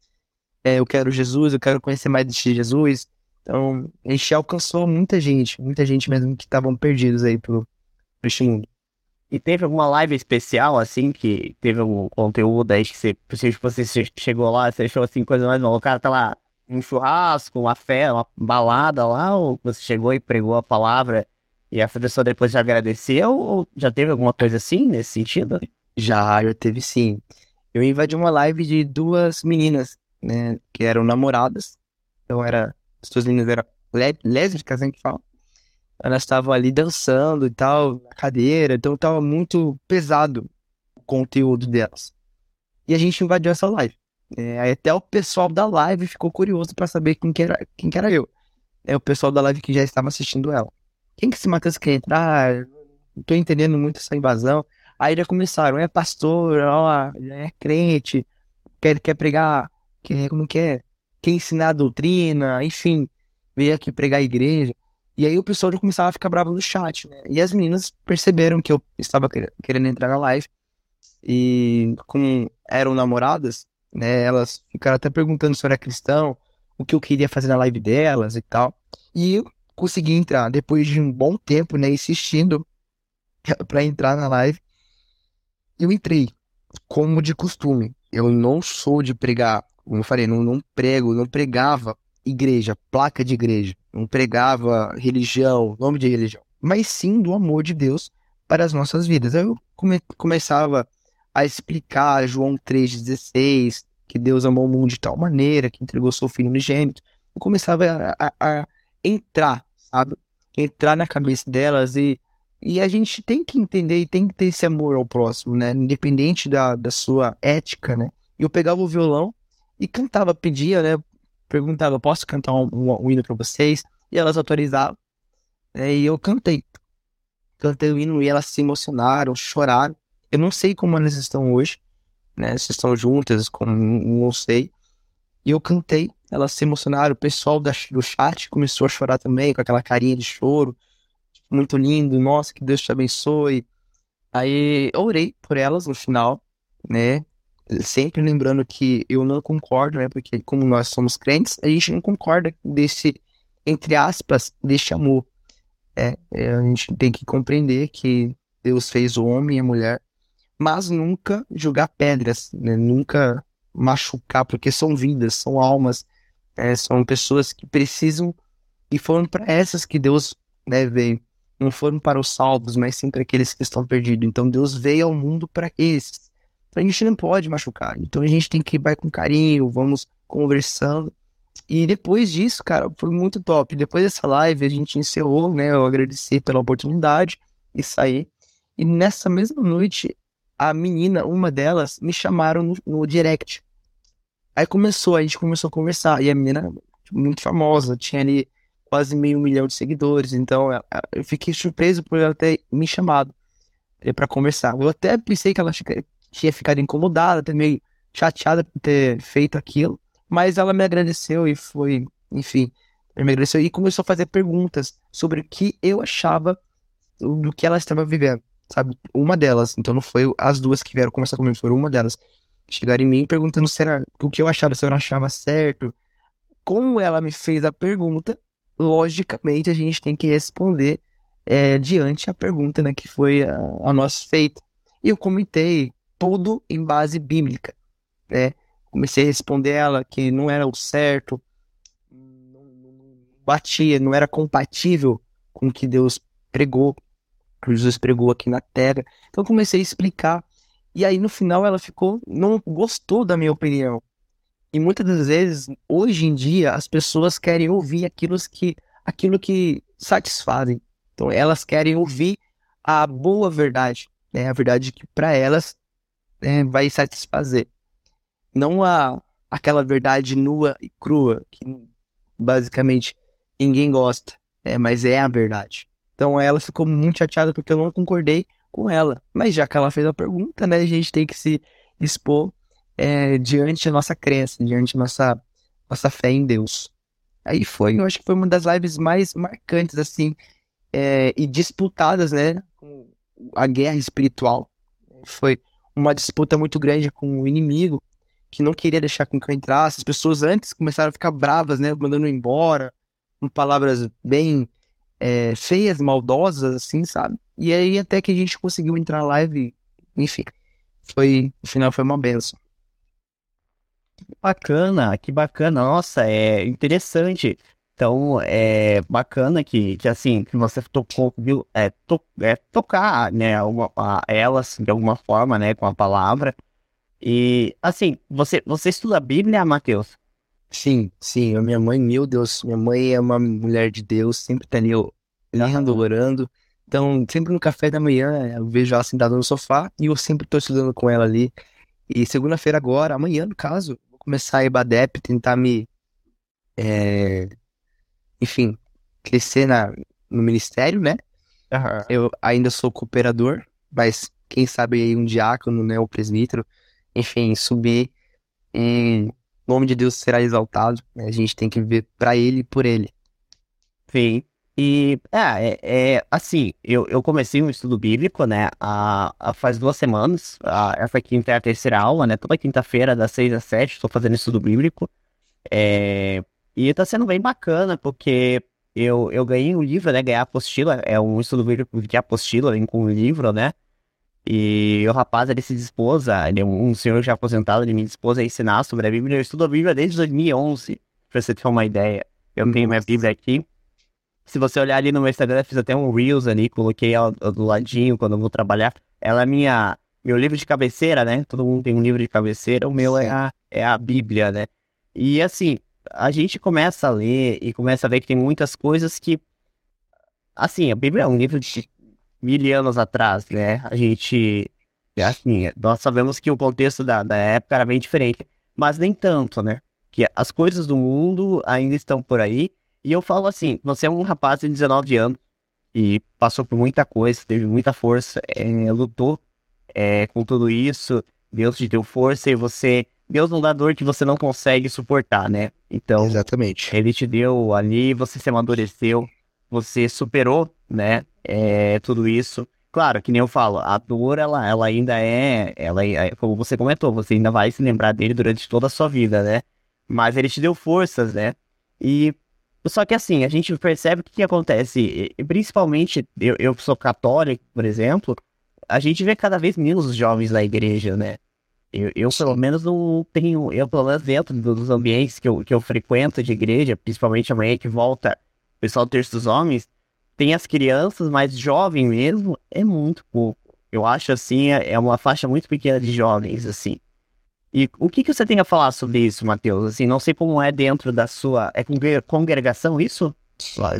É, eu quero Jesus, eu quero conhecer mais de Jesus. Então, a gente alcançou muita gente, muita gente mesmo que estavam perdidos aí pro, pro este mundo. E teve alguma live especial, assim, que teve algum conteúdo aí que você, você chegou lá, você achou assim, coisa mais nova? O cara tá lá, um churrasco, uma fé, uma balada lá, ou você chegou e pregou a palavra e a pessoa depois já agradeceu ou já teve alguma coisa assim nesse sentido? Já, já teve sim. Eu invadi uma live de duas meninas, né, que eram namoradas. Então era, as duas meninas eram lésbicas, né, que falam. Elas estavam ali dançando e tal, na cadeira, então tava muito pesado o conteúdo delas. E a gente invadiu essa live. É, aí até o pessoal da live ficou curioso para saber quem que, era, quem que era eu. É o pessoal da live que já estava assistindo ela. Quem que esse Matheus quer entrar? Não tô entendendo muito essa invasão. Aí já começaram, é pastor, ó, é crente, quer, quer pregar, quer, como que é? Quer ensinar a doutrina, enfim, veio aqui pregar a igreja. E aí o pessoal já começava a ficar bravo no chat, né? E as meninas perceberam que eu estava querendo entrar na live. E como eram namoradas, né? Elas ficaram até perguntando se eu era cristão, o que eu queria fazer na live delas e tal. E eu consegui entrar depois de um bom tempo, né? Insistindo para entrar na live. Eu entrei, como de costume. Eu não sou de pregar, como eu falei, não, não prego, não pregava igreja, placa de igreja, não pregava religião, nome de religião, mas sim do amor de Deus para as nossas vidas. Aí eu come, começava a explicar João 3,16, que Deus amou o mundo de tal maneira que entregou seu filho unigênito. Eu começava a, a, a entrar, sabe? Entrar na cabeça delas e e a gente tem que entender e tem que ter esse amor ao próximo, né? Independente da, da sua ética, né? E eu pegava o violão e cantava, pedia, né? Perguntava, posso cantar um, hino para vocês? E elas autorizavam. Né? E eu cantei. Cantei o hino e elas se emocionaram, choraram. Eu não sei como elas estão hoje, né? Se estão juntas, como não sei. E eu cantei, elas se emocionaram. O pessoal do chat começou a chorar também, com aquela carinha de choro. Muito lindo, nossa, que Deus te abençoe. Aí eu orei por elas no final, né? Sempre lembrando que eu não concordo, né? Porque como nós somos crentes, a gente não concorda desse, entre aspas, desse amor. É, é, a gente tem que compreender que Deus fez o homem e a mulher, mas nunca jogar pedras, né? Nunca machucar, porque são vidas, são almas, é, são pessoas que precisam e foram para essas que Deus né, veio. Não foram para os salvos, mas sim para aqueles que estão perdidos. Então Deus veio ao mundo para esses a gente não pode machucar. Então a gente tem que ir com carinho, vamos conversando. E depois disso, cara, foi muito top. Depois dessa live, a gente encerrou, né? Eu agradeci pela oportunidade e saí. E nessa mesma noite, a menina, uma delas, me chamaram no, no direct. Aí começou, a gente começou a conversar. E a menina, muito famosa, tinha ali quase meio milhão de seguidores. Então eu fiquei surpreso por ela ter me chamado eh, para conversar. Eu até pensei que ela tinha ficado incomodada, até meio chateada por ter feito aquilo, mas ela me agradeceu e foi, enfim, me agradeceu e começou a fazer perguntas sobre o que eu achava do que ela estava vivendo, sabe? Uma delas, então não foi as duas que vieram conversar comigo, foi uma delas. Chegaram em mim perguntando se era o que eu achava, se eu achava certo. Como ela me fez a pergunta, logicamente a gente tem que responder é, diante a pergunta né, que foi a, a nossa feita. E eu comentei tudo em base bíblica, né? Comecei a responder ela que não era o certo, não, batia, não era compatível com o que Deus pregou, que Jesus pregou aqui na terra. Então comecei a explicar. E aí no final ela ficou, não gostou da minha opinião. E muitas das vezes, hoje em dia, as pessoas querem ouvir aquilo que, aquilo que satisfazem. Então elas querem ouvir a boa verdade, né? A verdade que para elas é, vai satisfazer. Não a, aquela verdade nua e crua, que basicamente ninguém gosta, é, mas é a verdade. Então ela ficou muito chateada porque eu não concordei com ela. Mas já que ela fez a pergunta, né, a gente tem que se expor é, diante da nossa crença, diante da nossa, nossa fé em Deus. Aí foi, eu acho que foi uma das lives mais marcantes, assim, é, e disputadas, né, a guerra espiritual. Foi uma disputa muito grande com o inimigo, que não queria deixar com que eu entrasse. As pessoas antes começaram a ficar bravas, né? Mandando embora, com palavras bem é, feias, maldosas, assim, sabe? E aí até que a gente conseguiu entrar na live, enfim. Foi, no final foi uma benção. Bacana, que bacana. Nossa, é interessante. Então, é bacana que, que assim, que você tocou, viu, é, to, é tocar, né, uma, a, elas de alguma forma, né, com a palavra. E, assim, você, você estuda a Bíblia, Matheus? Sim, sim, a minha mãe, meu Deus, minha mãe é uma mulher de Deus, sempre tá ali lendo, orando. Então, sempre no café da manhã, eu vejo ela sentada no sofá e eu sempre tô estudando com ela ali. E segunda-feira agora, amanhã, no caso, vou começar a IBADEP, tentar me. é, enfim, crescer na, no ministério, né? Aham. Eu ainda sou cooperador, mas quem sabe aí um diácono, né, um presbítero, enfim, subir e o nome de Deus será exaltado. né? A gente tem que viver pra ele e por ele. Sim. E, é, é, é, assim, eu, eu comecei um estudo bíblico, né, há, há faz duas semanas. Ah, essa quinta é a terceira aula, né, toda quinta-feira, das seis às sete, estou fazendo estudo bíblico. É, e tá sendo bem bacana, porque eu, eu ganhei um livro, né, ganhar apostila, é um estudo de apostila, vem com um livro, né, e o rapaz, ele se dispôs, a, ele é um senhor já aposentado, ele me dispôs a ensinar sobre a Bíblia. Eu estudo a Bíblia desde 2011, pra você ter uma ideia. Eu tenho minha Bíblia aqui. Se você olhar ali no meu Instagram, eu fiz até um Reels ali, coloquei ela do ladinho quando eu vou trabalhar. Ela é minha, meu livro de cabeceira, né? Todo mundo tem um livro de cabeceira, o meu é a, é a Bíblia, né? E assim, a gente começa a ler e começa a ver que tem muitas coisas que. Assim, a Bíblia é um livro de mil anos atrás, né? A gente. é Assim, nós sabemos que o contexto da, da época era bem diferente, mas nem tanto, né? Que as coisas do mundo ainda estão por aí. E eu falo assim: você é um rapaz de 19 anos e passou por muita coisa, teve muita força, é, lutou é, com tudo isso, Deus te deu força e você. Deus não dá dor que você não consegue suportar, né? Então, Exatamente. ele te deu ali, você se amadureceu, você superou, né? É, tudo isso. Claro, que nem eu falo, a dor, ela, ela ainda é, ela, é- como você comentou, você ainda vai se lembrar dele durante toda a sua vida, né? Mas ele te deu forças, né? E só que assim, a gente percebe o que, que acontece, e- principalmente eu, eu sou católico, por exemplo, a gente vê cada vez menos jovens na igreja, né? Eu, eu pelo menos não tenho, eu pelo menos dentro do- dos ambientes que eu, que eu frequento de igreja, principalmente amanhã que volta o pessoal do Terço dos Homens, tem as crianças, mas jovem mesmo é muito pouco. Eu acho assim, é é uma faixa muito pequena de jovens, assim. E o que, que você tem a falar sobre isso, Matheus? Assim, não sei como é dentro da sua. É congre- congregação isso?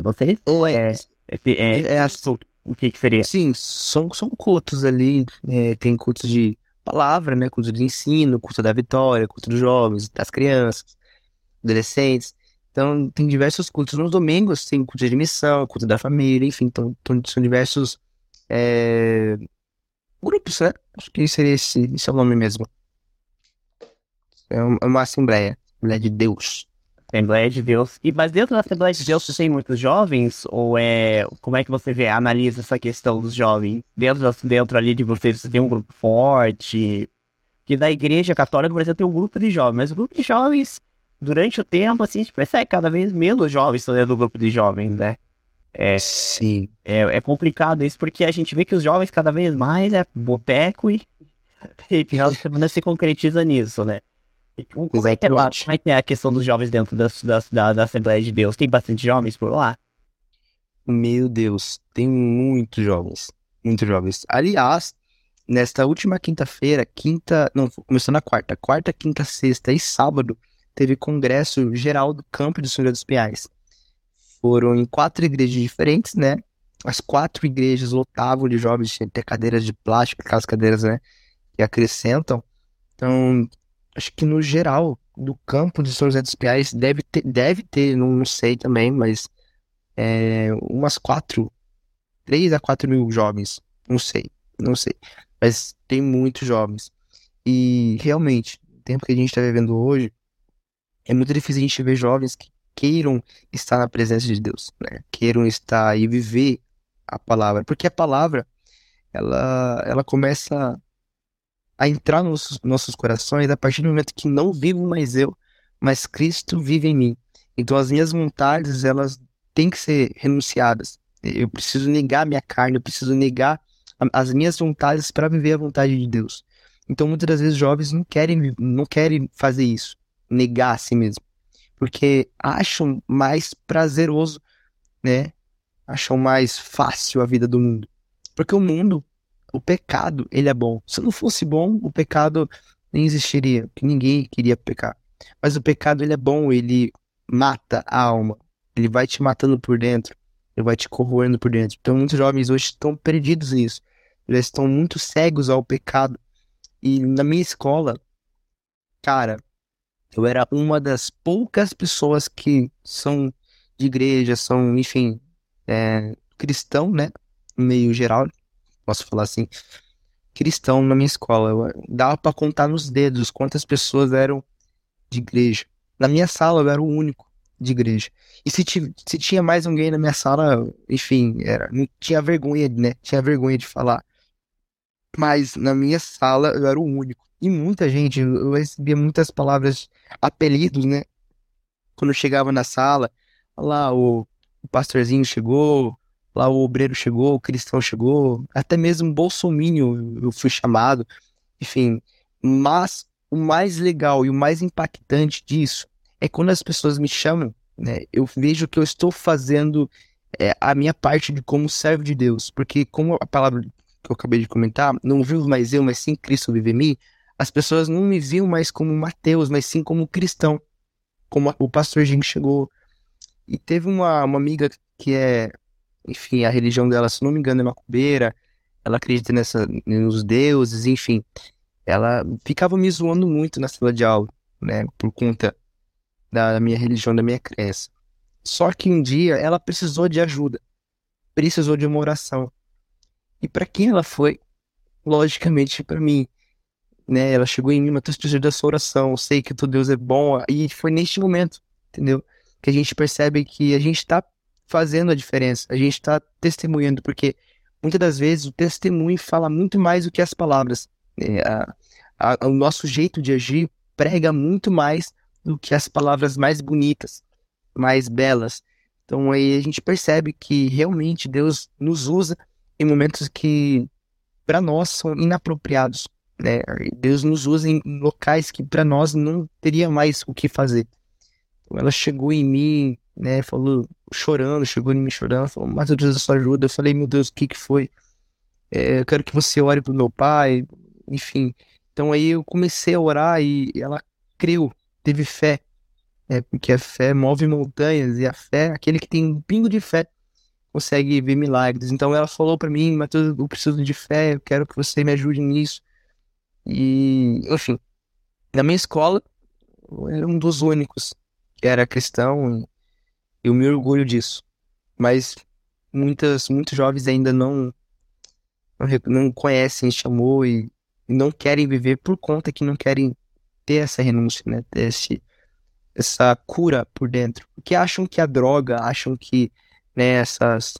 Você? Ou é, É, é, é, é assim, o que, que seria? sim, são, são cultos ali, é, tem cultos de palavra, né? Culto de ensino, culto da vitória, culto dos jovens, das crianças, adolescentes. Então, tem diversos cultos. Nos domingos tem culto de missão, culto da família, enfim, então, então são diversos é, grupos, né? Acho que seria esse, esse é o nome mesmo. É uma, é assembleia, Assembleia de Deus. Assembleia de Deus. E, mas dentro da Assembleia de Deus, você tem muitos jovens? Ou é. Como é que você vê, analisa essa questão dos jovens? Dentro, dentro ali de vocês, você tem um grupo forte? Que da Igreja Católica, por exemplo, tem um grupo de jovens. Mas o grupo de jovens, durante o tempo, assim, a gente percebe cada vez menos jovens estão dentro do grupo de jovens, né? É, Sim. é, é complicado isso, porque a gente vê que os jovens cada vez mais é boteco e, e final de semana se concretiza nisso, né? Como é, que é. Como é que é a questão dos jovens dentro da, da, da, da Assembleia de Deus? Tem bastante jovens por lá? Meu Deus, tem muitos jovens, muitos jovens. Aliás, nesta última quinta-feira, quinta, não, começou na quarta, quarta, quinta, sexta e sábado, teve congresso geral do Campo de José dos Pinhais. Foram em quatro igrejas diferentes, né? As quatro igrejas lotavam de jovens, tinha cadeiras de plástico, aquelas cadeiras, né, que acrescentam. Então, acho que no geral do Campo de São José dos deve ter, deve ter, não, não sei também, mas é, umas quatro, três a quatro mil jovens. Não sei, não sei. Mas tem muitos jovens. E realmente, o tempo que a gente está vivendo hoje, é muito difícil a gente ver jovens que queiram estar na presença de Deus, né? Queiram estar e viver a palavra. Porque a palavra, ela, ela começa a entrar nos nossos, corações a partir do momento que não vivo mais eu, mas Cristo vive em mim. Então as minhas vontades, elas têm que ser renunciadas. Eu preciso negar minha carne, eu preciso negar as minhas vontades para viver a vontade de Deus. Então muitas das vezes jovens não querem, não querem fazer isso, negar a si mesmo, porque acham mais prazeroso, né? Acham mais fácil a vida do mundo. Porque o mundo, o pecado, ele é bom. Se não fosse bom, o pecado nem existiria, porque ninguém queria pecar. Mas o pecado, ele é bom, ele mata a alma. Ele vai te matando por dentro. ele vai te corroendo por dentro. Então, muitos jovens hoje estão perdidos nisso. Eles estão muito cegos ao pecado. E na minha escola, cara, eu era uma das poucas pessoas que são de igreja, são, enfim, é, cristão, né? No meio geral, posso falar assim, cristão na minha escola. Eu, dava para contar nos dedos quantas pessoas eram de igreja. Na minha sala eu era o único de igreja. E se, se tinha mais alguém na minha sala, enfim, era, não tinha vergonha, né? Tinha vergonha de falar. Mas na minha sala eu era o único. E muita gente, eu recebia muitas palavras, apelidos, né? Quando eu chegava na sala, lá o, o pastorzinho chegou, lá o obreiro chegou, o cristão chegou, até mesmo bolsomínio eu fui chamado, enfim. Mas o mais legal e o mais impactante disso é quando as pessoas me chamam, né? Eu vejo que eu estou fazendo é, a minha parte de como servo de Deus, porque como a palavra que eu acabei de comentar, não vivo mais eu, mas sim Cristo vive em mim, as pessoas não me viam mais como Mateus, mas sim como cristão, como o pastor Jim chegou. E teve uma, uma amiga que é, enfim, a religião dela, se não me engano, é macumbeira, ela acredita nessa, nos deuses, enfim. Ela ficava me zoando muito na sala de aula, né, por conta da minha religião, da minha crença. Só que um dia ela precisou de ajuda, precisou de uma oração. E para quem ela foi? Logicamente para mim. Né? Ela chegou em mim, Matheus, preciso da sua oração, eu sei que o teu Deus é bom. E foi neste momento, entendeu? Que a gente percebe que a gente está fazendo a diferença, a gente está testemunhando, porque muitas das vezes o testemunho fala muito mais do que as palavras. É, a, a, o nosso jeito de agir prega muito mais do que as palavras mais bonitas, mais belas. Então aí a gente percebe que realmente Deus nos usa em momentos que para nós são inapropriados. Né? Deus nos usa em locais que para nós não teria mais o que fazer. Então, ela chegou em mim, né, falou chorando, chegou em mim chorando, falou, mas preciso da sua ajuda. Eu falei, meu Deus, o que que foi? É, eu quero que você ore pro meu pai, enfim. Então aí eu comecei a orar e ela creu, teve fé, né, porque a fé move montanhas e a fé, aquele que tem um pingo de fé, consegue ver milagres. Então ela falou para mim, Matheus, eu preciso de fé, eu quero que você me ajude nisso. E, enfim, na minha escola, eu era um dos únicos que era cristão eu me orgulho disso. Mas muitas, muitos jovens ainda não, não, conhecem amor e, e não querem viver por conta que não querem ter essa renúncia, né? Ter esse, essa cura por dentro. Porque acham que a droga, acham que né, essas,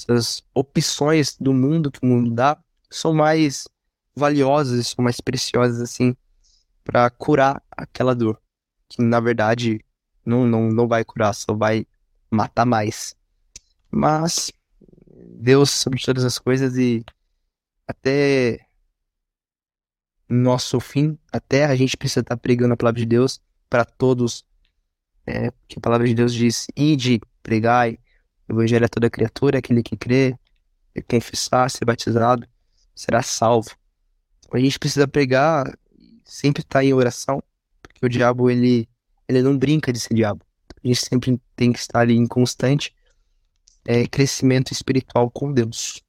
essas opções do mundo que o mundo dá são mais valiosas, são mais preciosas assim para curar aquela dor, que na verdade não, não, não vai curar, só vai matar mais. Mas Deus sobre todas as coisas e até nosso fim, até a gente precisa estar pregando a palavra de Deus para todos, é, que a palavra de Deus diz: ide, pregai, o evangelho a toda criatura, aquele que crê, confessar, ser batizado, será salvo. A gente precisa pregar, sempre estar tá em oração, porque o diabo, ele, ele não brinca de ser diabo. A gente sempre tem que estar ali em constante é, crescimento espiritual com Deus.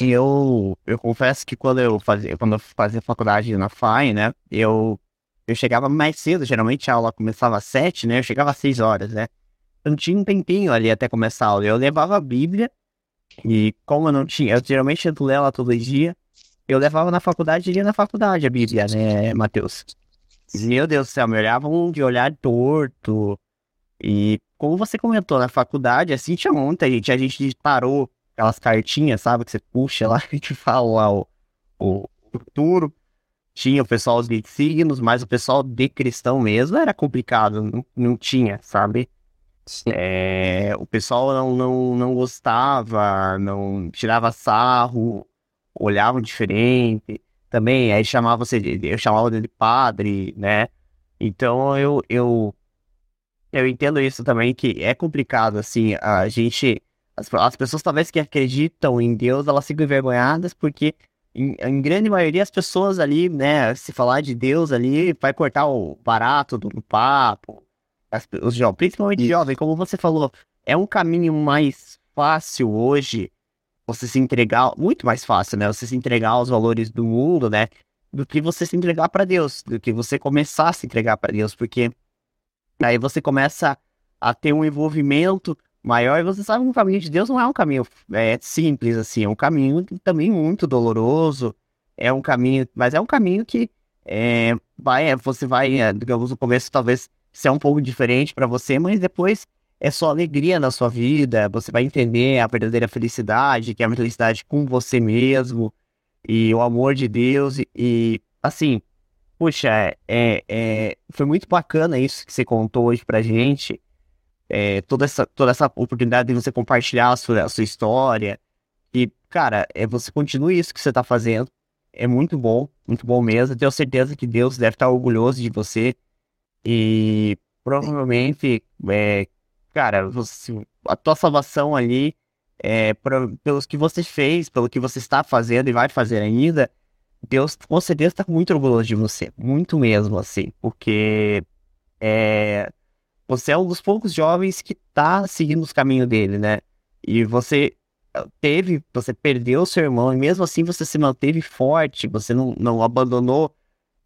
E eu, eu confesso que quando eu fazia, quando eu fazia faculdade na FAI, né, eu, eu chegava mais cedo, geralmente a aula começava às sete, né, eu chegava às seis horas, né. Eu não tinha um tempinho ali até começar a aula, eu levava a Bíblia, e como eu não tinha, eu geralmente eu ler ela todo dia, eu levava na faculdade e lia na faculdade a Bíblia, né, Matheus? Meu Deus do céu, me olhavam de olhar torto. E como você comentou, na faculdade, assim tinha muita gente. A gente parou aquelas cartinhas, sabe? Que você puxa lá e te fala o, o, futuro. Tinha o pessoal de signos, mas o pessoal de cristão mesmo era complicado, não, não tinha, sabe? É, o pessoal não, não, não gostava, não tirava sarro, olhavam diferente. Também, aí chamava você de, eu chamava de padre, né? Então eu, eu, eu entendo isso também, que é complicado, assim, a gente. As, as pessoas talvez que acreditam em Deus, elas ficam envergonhadas porque em, em, grande maioria as pessoas ali, né, se falar de Deus ali, vai cortar o barato do, do papo. As, os jovens, principalmente jovens, como você falou, é um caminho mais fácil hoje você se entregar, muito mais fácil, né? Você se entregar aos valores do mundo, né? Do que você se entregar para Deus, do que você começar a se entregar para Deus, porque aí você começa a ter um envolvimento maior e você sabe que o caminho de Deus não é um caminho é, simples assim, é um caminho também muito doloroso, é um caminho, mas é um caminho que é, vai, é, você vai, é, digamos, no começo talvez ser um pouco diferente para você, mas depois é só alegria na sua vida, você vai entender a verdadeira felicidade, que é a felicidade com você mesmo, e o amor de Deus, e, e assim, puxa, é, é, foi muito bacana isso que você contou hoje pra gente, é, toda, essa, toda essa oportunidade de você compartilhar a sua, a sua história, e, cara, é, você continue isso que você tá fazendo, é muito bom, muito bom mesmo, tenho certeza que Deus deve estar orgulhoso de você, e provavelmente, é, cara, você, a tua salvação ali, é, pra, pelos que você fez, pelo que você está fazendo e vai fazer ainda, Deus com certeza está muito orgulhoso de você, muito mesmo, assim, porque é, você é um dos poucos jovens que está seguindo os caminhos dele, né? E você teve, você perdeu seu irmão e mesmo assim você se manteve forte, você não, não abandonou,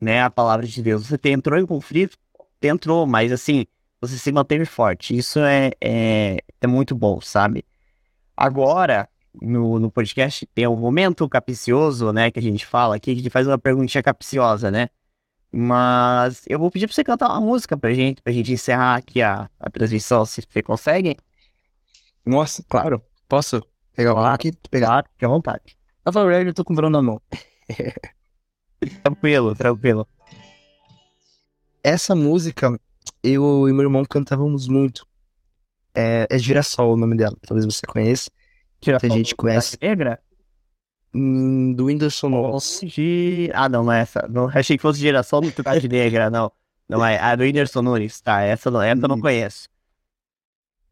né, a palavra de Deus. Você entrou em conflito, entrou, mas assim, você se manteve forte. Isso é, é, é muito bom, sabe? Agora, no, no podcast, tem um momento capcioso, né? Que a gente fala aqui, que a gente faz uma perguntinha capciosa, né? Mas eu vou pedir pra você cantar uma música pra gente, pra gente encerrar aqui a, a transmissão, se você consegue. Nossa, claro. Posso pegar o aqui? Pegar? Fique à vontade. Eu falei, eu tô com o na mão. tranquilo, tranquilo. Essa música eu e meu irmão cantávamos muito. É, é Girassol o nome dela, talvez você conheça. Girassol, a gente conhece. Negra? Hum, do Whindersson Nunes. Ah, não, não é essa. Não, achei que fosse Girassol do Cidade Negra, não. Não é. A do Whindersson Nunes, tá. Essa, não, essa eu não hum. conheço.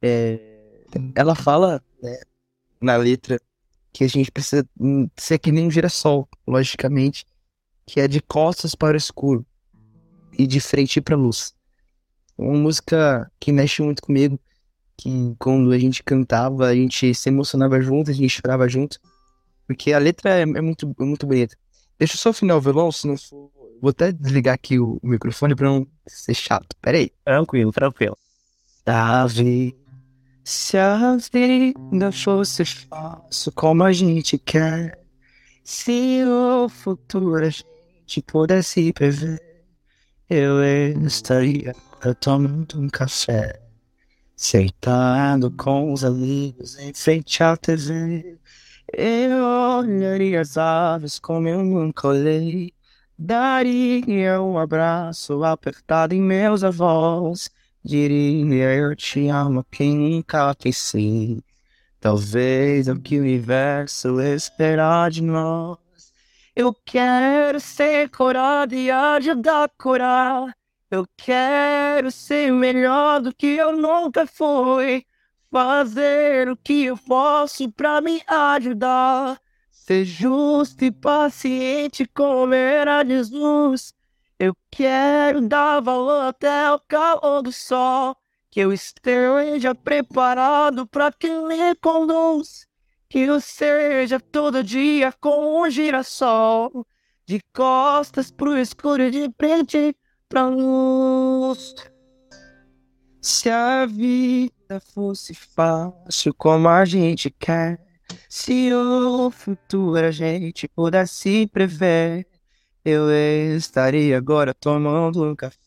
É, ela fala né, na letra que a gente precisa ser que nem um girassol, logicamente, que é de costas para o escuro e de frente para a luz uma música que mexe muito comigo, que quando a gente cantava, a gente se emocionava junto, a gente chorava junto, porque a letra é, é muito, é muito bonita. Deixa eu só afinar o violão, se não for... Vou até desligar aqui o, microfone pra não ser chato. Pera aí. Tranquilo, tranquilo. Davi, se a vida fosse fácil como a gente quer, se o futuro a gente pudesse prever, eu estaria tomando um café, sentado com os amigos em frente à TV. Eu olharia as aves como eu nunca olhei, daria um abraço apertado em meus avós, diria eu te amo quem nunca pensei. Talvez o que o universo esperar de nós. Eu quero ser curado e ajudar a curar. Eu quero ser melhor do que eu nunca fui. Fazer o que eu posso pra me ajudar. Ser justo e paciente como era Jesus. Eu quero dar valor até o calor do sol. Que eu esteja preparado para quem me conduz. Que eu seja todo dia com um girassol. De costas pro escuro de frente pra luz. Se a vida fosse fácil como a gente quer, se o futuro a gente pudesse prever, eu estaria agora tomando um café.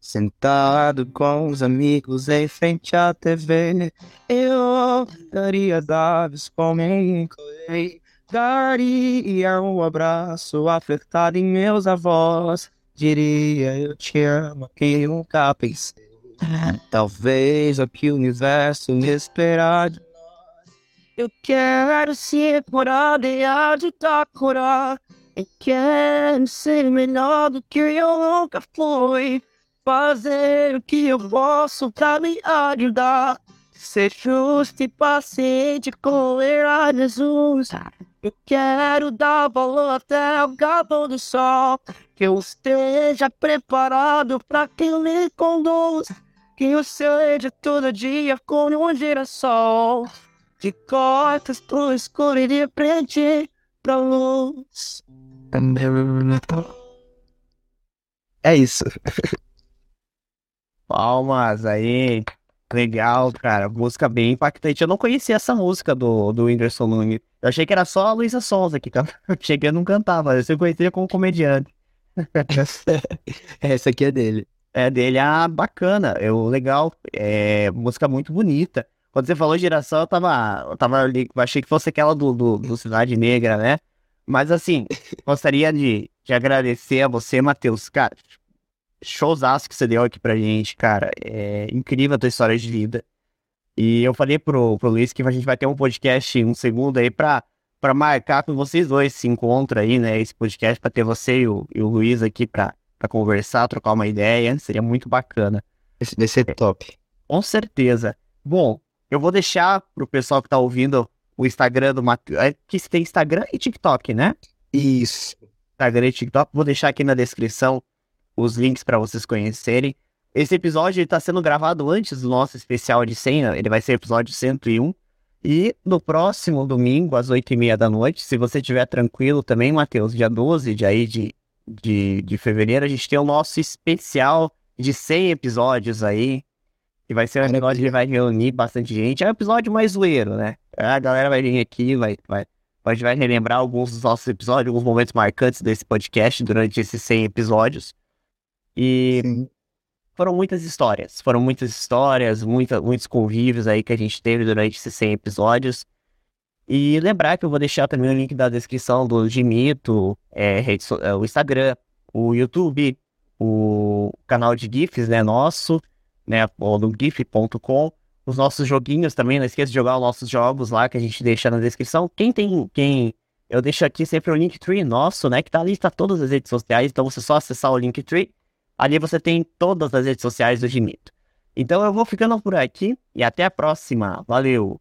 Sentado com os amigos em frente à TV, eu daria dados como encolhei, daria um abraço apertado em meus avós, diria eu te amo que nunca pensei. Talvez o que o universo me esperar de nós. Eu quero ser curado e ajudar a curar. Eu quero ser melhor do que eu nunca fui. Fazer o que eu posso pra me ajudar. Ser justo e paciente com a Jesus. Eu quero dar valor até o cabo do sol. Que eu esteja preparado para quem me conduz. E o seu é de todo dia como um girassol. De costas pro escuro e de frente pra luz. É isso. Palmas aí. Legal, cara. Música bem impactante. Eu não conhecia essa música do, do Whindersson Nunes. Eu achei que era só a Luísa Sonza que cantava. Cheguei não cantava. Eu conhecia como comediante. Essa aqui é dele. É dele. Ah, bacana. Eu, legal. É, música muito bonita. Quando você falou geração, eu tava. Eu tava ali. Achei que fosse aquela do, do, do Cidade Negra, né? Mas assim, gostaria de, de agradecer a você, Matheus. Cara, showzaço que você deu aqui pra gente, cara. É incrível a tua história de vida. E eu falei pro, pro Luiz que a gente vai ter um podcast um segundo aí pra, pra marcar com vocês dois se encontra aí, né? Esse podcast pra ter você e o, e o Luiz aqui pra, pra conversar, trocar uma ideia. Seria muito bacana. Esse vai ser top. Com certeza. Bom, eu vou deixar pro pessoal que tá ouvindo o Instagram do Matheus. É que tem Instagram e TikTok, né? Isso. Instagram e TikTok. Vou deixar aqui na descrição os links para vocês conhecerem. Esse episódio está sendo gravado antes do nosso especial de 100, ele vai ser episódio 101. E no próximo domingo, às 8h30 da noite, se você estiver tranquilo também, Matheus, dia 12 de, aí de, de, de fevereiro, a gente tem o nosso especial de 100 episódios aí. E vai ser um episódio que vai reunir bastante gente. É um episódio mais zoeiro, né? A galera vai vir aqui, vai, vai, a gente vai relembrar alguns dos nossos episódios, alguns momentos marcantes desse podcast durante esses 100 episódios. E Sim. foram muitas histórias, foram muitas histórias, muita, muitos convívios aí que a gente teve durante esses 100 episódios. E lembrar que eu vou deixar também o link da descrição do Gimito, é, é, o Instagram, o YouTube, o canal de GIFs, né, nosso, né, no gif.com, os nossos joguinhos também, não esqueça de jogar os nossos jogos lá que a gente deixa na descrição. Quem tem, quem eu deixo aqui sempre o Linktree nosso, né, que tá ali, tá todas as redes sociais, então você só acessar o Linktree Ali você tem todas as redes sociais do Gimito. Então eu vou ficando por aqui e até a próxima. Valeu!